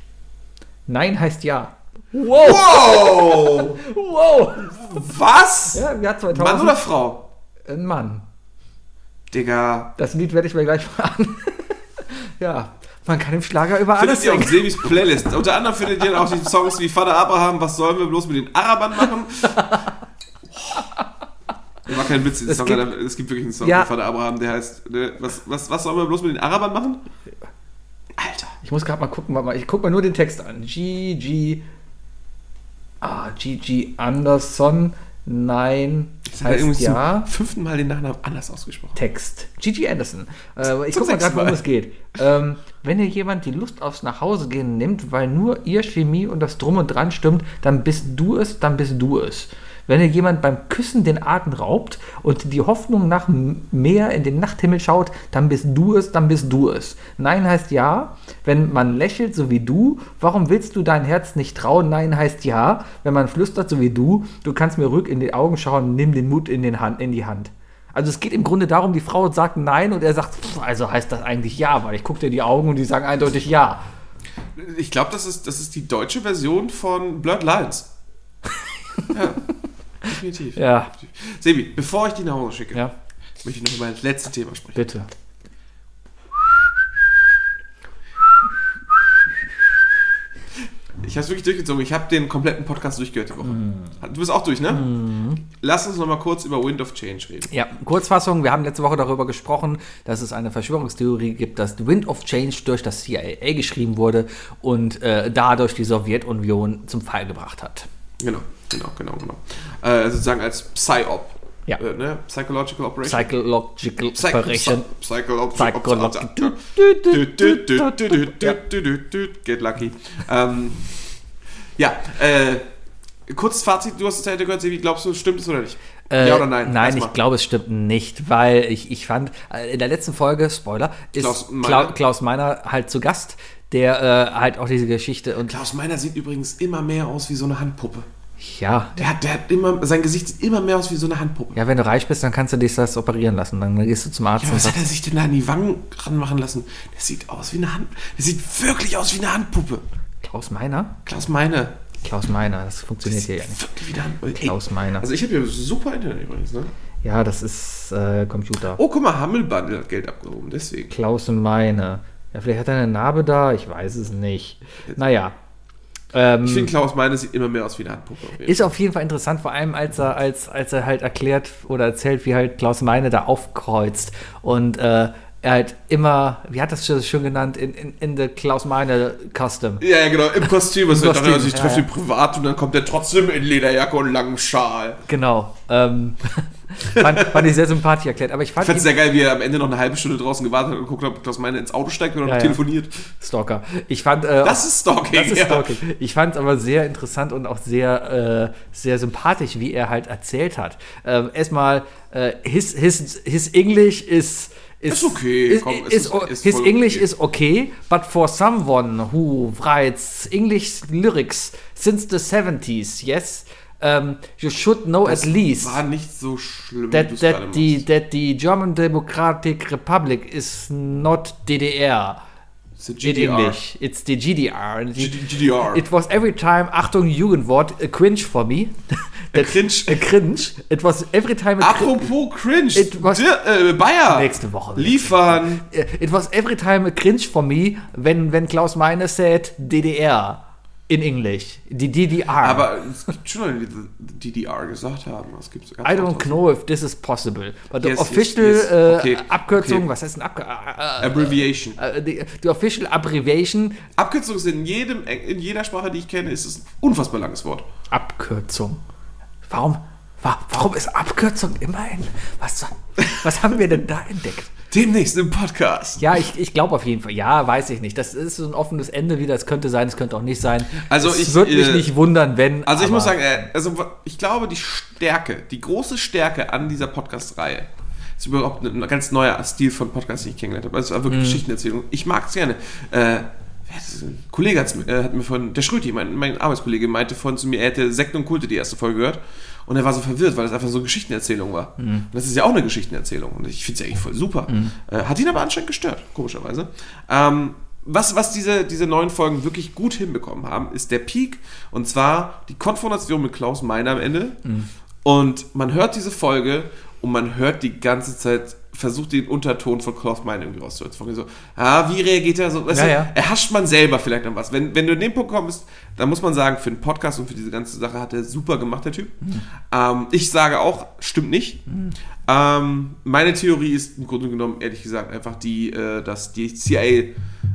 Nein heißt ja. Wow! Wow! Wow! Was? Ja, im Jahr 2000. Mann oder Frau? Ein Mann. Digga. Das Lied werde ich mir gleich mal an. ja, man kann im Schlager über alles Findet ihr auf singen. Sebis Playlist. Unter anderem findet ihr auch die Songs wie Vater Abraham, was sollen wir bloß mit den Arabern machen? war kein Witz. Es Song, gibt- es gibt wirklich einen Song Ja. von Vater Abraham, der heißt, was, was, was sollen wir bloß mit den Arabern machen? Alter. Ich muss gerade mal gucken, warte mal, ich gucke mal nur den Text an. G.G. Ah, G.G. Anderson. Nein. Das Heißt ja. fünften Mal den Nachnamen anders ausgesprochen. Text. Gigi Anderson. Äh, ich Zum guck mal gerade, worum es geht. Ähm, wenn dir jemand die Lust aufs Nachhausegehen nimmt, weil nur ihr Chemie und das Drum und Dran stimmt, dann bist du es, dann bist du es. Wenn dir jemand beim Küssen den Atem raubt und die Hoffnung nach mehr in den Nachthimmel schaut, dann bist du es, dann bist du es. Nein heißt ja, wenn man lächelt, so wie du, warum willst du dein Herz nicht trauen? Nein heißt ja, wenn man flüstert, so wie du, du kannst mir ruhig in die Augen schauen, nimm den Mut in, den Hand, in die Hand. Also es geht im Grunde darum, die Frau sagt nein und er sagt, pff, also heißt das eigentlich ja, weil ich gucke dir die Augen und die sagen eindeutig ja. Ich glaube, das ist, das ist die deutsche Version von Blurred Lines. ja, definitiv. Ja, Sebi, bevor ich die nach Hause schicke, ja, möchte ich noch über das letzte Thema sprechen. bitte. Ich habe es wirklich durchgezogen. Ich habe den kompletten Podcast durchgehört die Woche. Du bist auch durch, ne? Lass uns noch mal kurz über Wind of Change reden. Ja, Kurzfassung, wir haben letzte Woche darüber gesprochen, dass es eine Verschwörungstheorie gibt, dass Wind of Change durch das CIA geschrieben wurde und äh, dadurch die Sowjetunion zum Fall gebracht hat. Genau, genau, genau, genau. Äh, sozusagen als Psy-Op. Ja. Äh, ne? Psychological Operation. Psychological Psych- Operation. Psy- Psycholo- Psycholo- Get lucky. Ähm, ja, äh, kurzes Fazit, du hast es ja gehört, Sebi, glaubst du, stimmt es oder nicht? Äh, ja oder nein? Nein, ich glaube, es stimmt nicht, weil ich, ich fand, äh, in der letzten Folge, Spoiler, ist Klaus. Meiner, Klaus Meiner halt zu Gast, der äh, halt auch diese Geschichte und Klaus Meiner sieht übrigens immer mehr aus wie so eine Handpuppe. Ja, Der hat, der hat immer, sein Gesicht sieht immer mehr aus wie so eine Handpuppe. ja, wenn du reich bist, dann kannst du dich das operieren lassen. Dann gehst du zum Arzt Ja, und was hat er sich denn da an die Wangen ranmachen lassen? Der sieht aus wie eine Hand. Der sieht wirklich aus wie eine Handpuppe. Klaus Meiner? Klaus Meiner. Klaus Meiner, das funktioniert hier ja nicht. wirklich wie eine Handpuppe. Klaus Meiner. Also ich habe hier super Internet übrigens, ne? Ja, das ist äh, Computer. Oh, guck mal, Hammelbundle hat Geld abgehoben, deswegen. Klaus Meine. Ja, vielleicht hat er eine Narbe da, ich weiß es nicht. Naja. Ähm, Ich finde, Klaus Meiner sieht immer mehr aus wie eine Handpuppe. auf Ist auf jeden Fall interessant, vor allem als er, als, als er halt erklärt oder erzählt, wie halt Klaus Meine da aufkreuzt und äh, er halt immer, wie hat das schon schön genannt, in, in, in the Klaus Meine Custom. Ja, ja, genau, im Kostüm. Also ich dachte, Kostüm, also ich treffe ja. ihn privat und dann kommt er trotzdem in Lederjacke und langem Schal. Genau. Ähm, fand, fand ich sehr sympathisch erklärt. Aber ich fand es sehr geil, wie er am Ende noch eine halbe Stunde draußen gewartet hat und geguckt hat, ob Klaus Meiner ins Auto steigt oder noch Ja, ja. telefoniert. Stalker. Ich fand äh, Das ist Stalking. Das ist. Stalking. Ich fand es aber sehr interessant und auch sehr, äh, sehr sympathisch, wie er halt erzählt hat. Ähm, erstmal, äh, his, his, his English is. Is, Ist okay, Is, komm, is, ist- o- ist his English okay. is okay, but for someone who writes English lyrics since the 70s, yes, um, you should know at least War nicht so schlimm, that, that, the, that the German Democratic Republic is not DDR. It's a In GDR. English, it's the GDR. GDR. It was every time, Achtung, Jugendwort, a cringe for me. That- cringe. A cringe. It was every time a cringe. Apropos Cringe. It was- Dir, äh, Bayer. Nächste Woche. Liefern. It was every time a cringe for me, when, when Klaus Meine said DDR in English. Die DDR. Aber es gibt schon Leute, die DDR gesagt haben. Was gibt's? I don't know if this is possible. But the Yes, yes, official yes. äh, Okay, Abkürzung, okay. was heißt denn Abkürzung? Äh, Abbreviation. äh, die, die official abbreviation, Abkürzung ist in, jedem, in jeder Sprache, die ich kenne, ist es ein unfassbar langes Wort. Abkürzung. Warum, wa- warum ist Abkürzung immer ein. Was, was haben wir denn da entdeckt? Demnächst im Podcast. Ja, ich, ich glaube auf jeden Fall. Ja, weiß ich nicht. Das ist so ein offenes Ende wieder. Es könnte sein, es könnte auch nicht sein. Also es ich, würde mich äh, nicht wundern, wenn. Also ich muss sagen, äh, also ich glaube, die Stärke, die große Stärke an dieser Podcast-Reihe ist überhaupt ein ganz neuer Stil von Podcast, den ich kennengelernt habe. Also Mhm. wirklich Geschichtenerzählung. Ich mag es gerne. Äh? Ein Kollege äh, hat mir von, der Schröti, mein, mein Arbeitskollege, meinte von zu mir, er hätte Sekten und Kulte die erste Folge gehört und er war so verwirrt, weil das einfach so eine Geschichtenerzählung war. Mhm. Und das ist ja auch eine Geschichtenerzählung und ich finde es ja eigentlich voll super. Äh, hat ihn aber anscheinend gestört, komischerweise. Ähm, was, was diese, diese neuen Folgen wirklich gut hinbekommen haben, ist der Peak und zwar die Konfrontation mit Klaus Meiner am Ende. Und man hört diese Folge und man hört die ganze Zeit, versucht den Unterton von Cloth Mine irgendwie rauszuholen. So, ah, wie reagiert er so? Weißt Ja, du, ja. erhascht man selber vielleicht an was. Wenn, wenn du in den Punkt kommst, dann muss man sagen, für den Podcast und für diese ganze Sache hat er super gemacht, der Typ. Mhm. Ähm, ich sage auch, stimmt nicht. Ähm, meine Theorie ist im Grunde genommen, ehrlich gesagt, einfach die, äh, dass die CIA,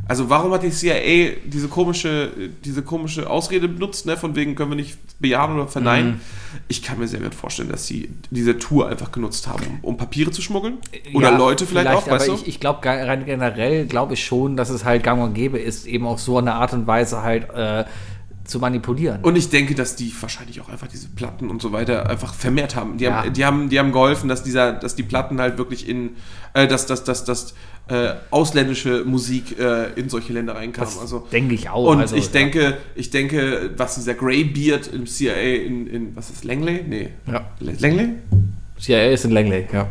also warum hat die CIA diese komische, diese komische Ausrede benutzt, ne, von wegen können wir nicht bejahen oder verneinen? Mhm. Ich kann mir sehr gut vorstellen, dass sie diese Tour einfach genutzt haben, um, um Papiere zu schmuggeln. Oder Ja, Leute vielleicht, auch, aber weißt du? ich, ich glaube rein generell glaube ich schon, dass es halt gang und gäbe ist, eben auf so eine Art und Weise halt äh, zu manipulieren. Und ich denke, dass die wahrscheinlich auch einfach diese Platten und so weiter einfach vermehrt haben. Die, Ja. haben, die, haben, die haben geholfen, dass dieser, dass die Platten halt wirklich in, äh, dass, dass, dass, dass äh, ausländische Musik äh, in solche Länder reinkam. Das also, denke ich auch. Und also, ich ja. denke, ich denke, was dieser Greybeard im CIA in, in was ist Langley? Nee. Ja. Langley? CIA ist in Langley, ja.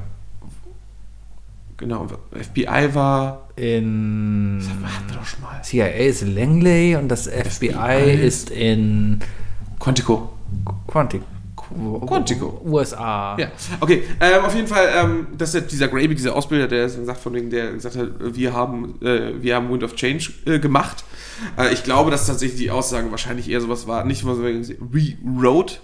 Genau. FBI war. In Hatten wir doch schon mal. CIA ist in Langley und das FBI, ist in Quantico. Quantic. Quantico. USA. Ja, okay. Ähm, auf jeden Fall, ähm, das ist dieser Gravy, dieser Ausbilder, der sagt von wegen, der gesagt hat, wir haben, äh, wir haben Wind of Change äh, gemacht. Äh, ich glaube, dass tatsächlich die Aussage wahrscheinlich eher sowas war, nicht mal so, we wrote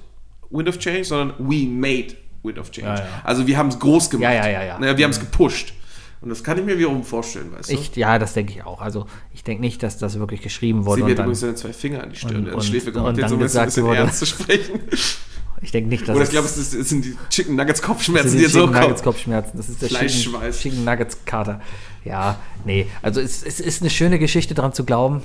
Wind of Change, sondern we made Wind of Change. Ja, ja. Also wir haben es groß gemacht. Ja, ja, ja, ja. Naja, wir haben es gepusht. Und das kann ich mir wiederum vorstellen, weißt du? Ich, ja, das denke ich auch. Also ich denke nicht, dass das wirklich geschrieben Sie wurde. hat dann, übrigens seine zwei Finger an die Stirn, und- die Schläfe gemacht, und um jetzt ein gesagt bisschen wurde- ernst zu sprechen. ich denke nicht, dass Oder ich glaube, es ist- es sind die Chicken Nuggets Kopfschmerzen, die die so Chicken Nuggets kommen. Kopfschmerzen. Das ist der Chicken, Fleischschweiß. Chicken Nuggets Kater. Ja, nee. Also es, es ist eine schöne Geschichte dran zu glauben,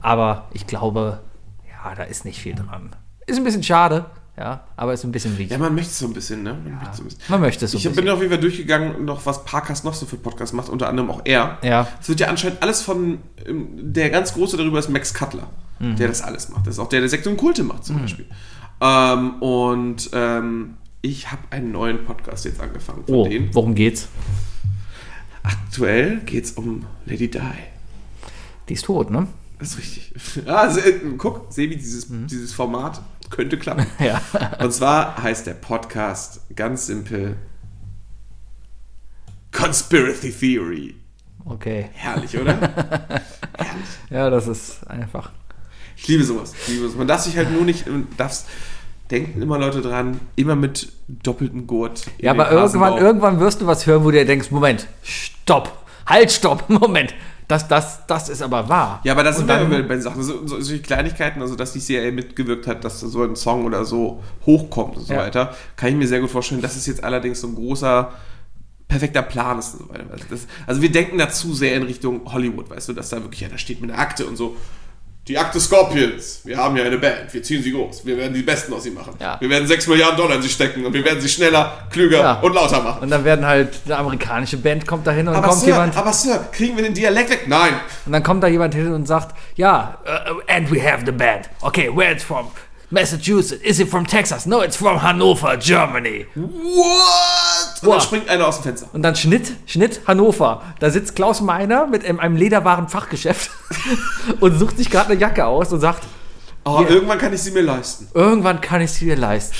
aber ich glaube, ja, da ist nicht viel dran. Ist ein bisschen schade, ja, aber ist ein bisschen wichtig. Ja, man möchte es so ein bisschen, ne? Man möchte so ein bisschen. Man möchte es so ein Ich bin bisschen. auf jeden Fall durchgegangen, noch was Parkas noch so für Podcasts macht, unter anderem auch er. Ja. Es wird ja anscheinend alles von, der ganz große darüber ist Max Cutler, Mhm. der das alles macht. Das ist auch der, der Sektor und Kulte macht zum Beispiel. Ähm, und ähm, ich habe einen neuen Podcast jetzt angefangen von Oh, denen. worum geht's? Aktuell geht es um Lady Di. Die ist tot, ne? Das ist richtig. Ah, se, guck, Sebi, dieses, dieses Format könnte klappen. Ja. Und zwar heißt der Podcast ganz simpel Conspiracy Theory. Okay. Herrlich, oder? Herrlich. Ja, das ist einfach. Ich liebe sowas. Ich liebe sowas. Man darf sich halt nur nicht, man darf's, denken immer Leute dran, immer mit doppeltem Gurt. Ja, aber irgendwann, irgendwann wirst du was hören, wo du dir denkst, Moment, stopp, halt, stopp, Moment. Das, das, das ist aber wahr. Ja, aber da sind Und wir dann- bei, Sachen, so, so, solche Kleinigkeiten, also dass die CIA mitgewirkt hat, dass so ein Song oder so hochkommt und so Ja. weiter, kann ich mir sehr gut vorstellen. Das ist jetzt allerdings so ein großer, perfekter Plan ist und so weiter. Also, das, also wir denken da zu sehr in Richtung Hollywood, weißt du, dass da wirklich einer steht mit einer Akte und so. Die Akte Scorpions. Wir haben ja eine Band. Wir ziehen sie groß. Wir werden die Besten aus ihnen machen. Ja. Wir werden 6 Milliarden Dollar in sie stecken und wir werden sie schneller, klüger Ja. und lauter machen. Und dann werden halt, eine amerikanische Band kommt da hin und aber kommt Sir, jemand, aber Sir, kriegen wir den Dialekt weg? Nein. und dann kommt da jemand hin und sagt, ja, uh, and we have the band. Okay, where it's from? Massachusetts. Is it from Texas? No, it's from Hannover, Germany. What? Und Boah. dann springt einer aus dem Fenster. Und dann Schnitt, Schnitt, Hannover. Da sitzt Klaus Meiner mit einem, Lederwaren-Fachgeschäft und sucht sich gerade eine Jacke aus und sagt, Oh, irgendwann kann ich sie mir leisten. irgendwann kann ich sie mir leisten.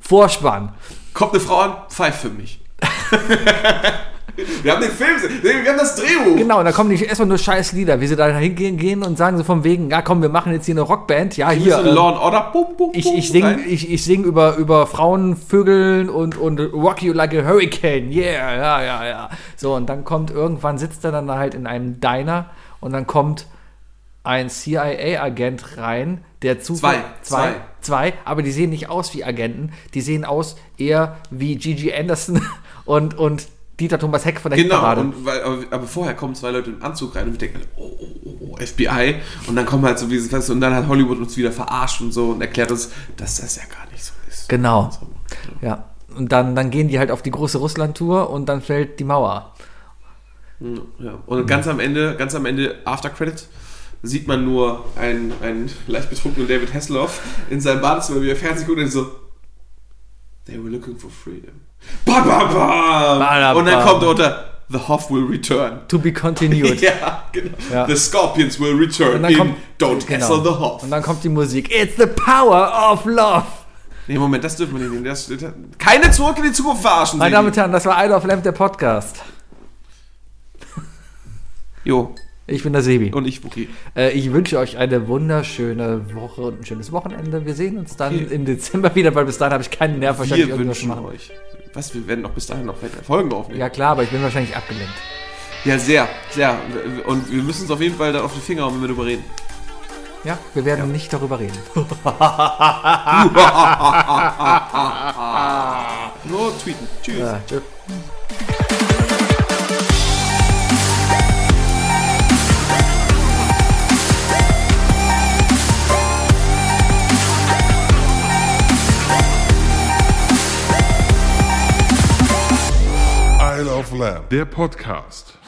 Vorspann. Kommt eine Frau an, pfeift für mich. wir haben den Film, wir haben das Drehbuch. Genau, und da kommen die erstmal nur scheiß Lieder, wie sie da hingehen gehen und sagen so von wegen, ja komm, wir machen jetzt hier eine Rockband. Ja, Hier hier. ähm, Law and Order. Bum, bum, ich, bum, ich sing, rein. ich, ich sing über, über Frauen, Vögeln und, und Rock You Like a Hurricane. Yeah, ja, ja, ja. So, und dann kommt irgendwann, sitzt er dann halt in einem Diner und dann kommt ein CIA-Agent rein, der zu Zwei, zwei, zwei. zwei, aber die sehen nicht aus wie Agenten, die sehen aus eher wie Gigi Anderson und, und Dieter Thomas Heck von der Genau, Hitparade. und weil, aber, aber vorher kommen zwei Leute im Anzug rein und wir denken, oh, oh, oh, oh, FBI. Und dann kommen halt so wie weißt du, und dann hat Hollywood uns wieder verarscht und so und erklärt uns, dass das ja gar nicht so ist. Genau. So, Ja. Und dann, dann gehen die halt auf die große Russland-Tour und dann fällt die Mauer. Ja. Und ganz am Ende, ganz am Ende, After Credits, sieht man nur einen, einen leicht betrunkenen David Hasselhoff in seinem Badezimmer, wie er Fernsehen guckt und so, they were looking for freedom. Bam, bam, bam. Bam, Und dann kommt unter, the Hoff will return. To be continued. Ja, genau. Ja. The Scorpions will return Und dann in kommt, Don't genau. Hassle the Hoff. Und dann kommt die Musik. It's the power of love. Nee, Moment, das dürfen wir nicht nehmen. Das, das, keine zurück in die Zukunft verarschen. Meine. Damen und Herren, das war Idle of Lamp, der Podcast. Jo, Ich bin der Sebi. und ich, Wookie. Äh, ich wünsche euch eine wunderschöne Woche und ein schönes Wochenende. Wir sehen uns dann Wir- im Dezember wieder, weil bis dahin habe ich keinen Nerv, wahrscheinlich Wir irgendwas wünschen machen. euch. Was, wir werden doch bis dahin noch weitere Folgen aufnehmen. Ja klar, aber ich bin wahrscheinlich abgelenkt. Ja, sehr, sehr. Und wir müssen uns auf jeden Fall dann auf die Finger hauen, wenn wir darüber reden. Ja, wir werden nicht darüber reden. Nur tweeten. Tschüss. Ja, of Lamb, der Podcast.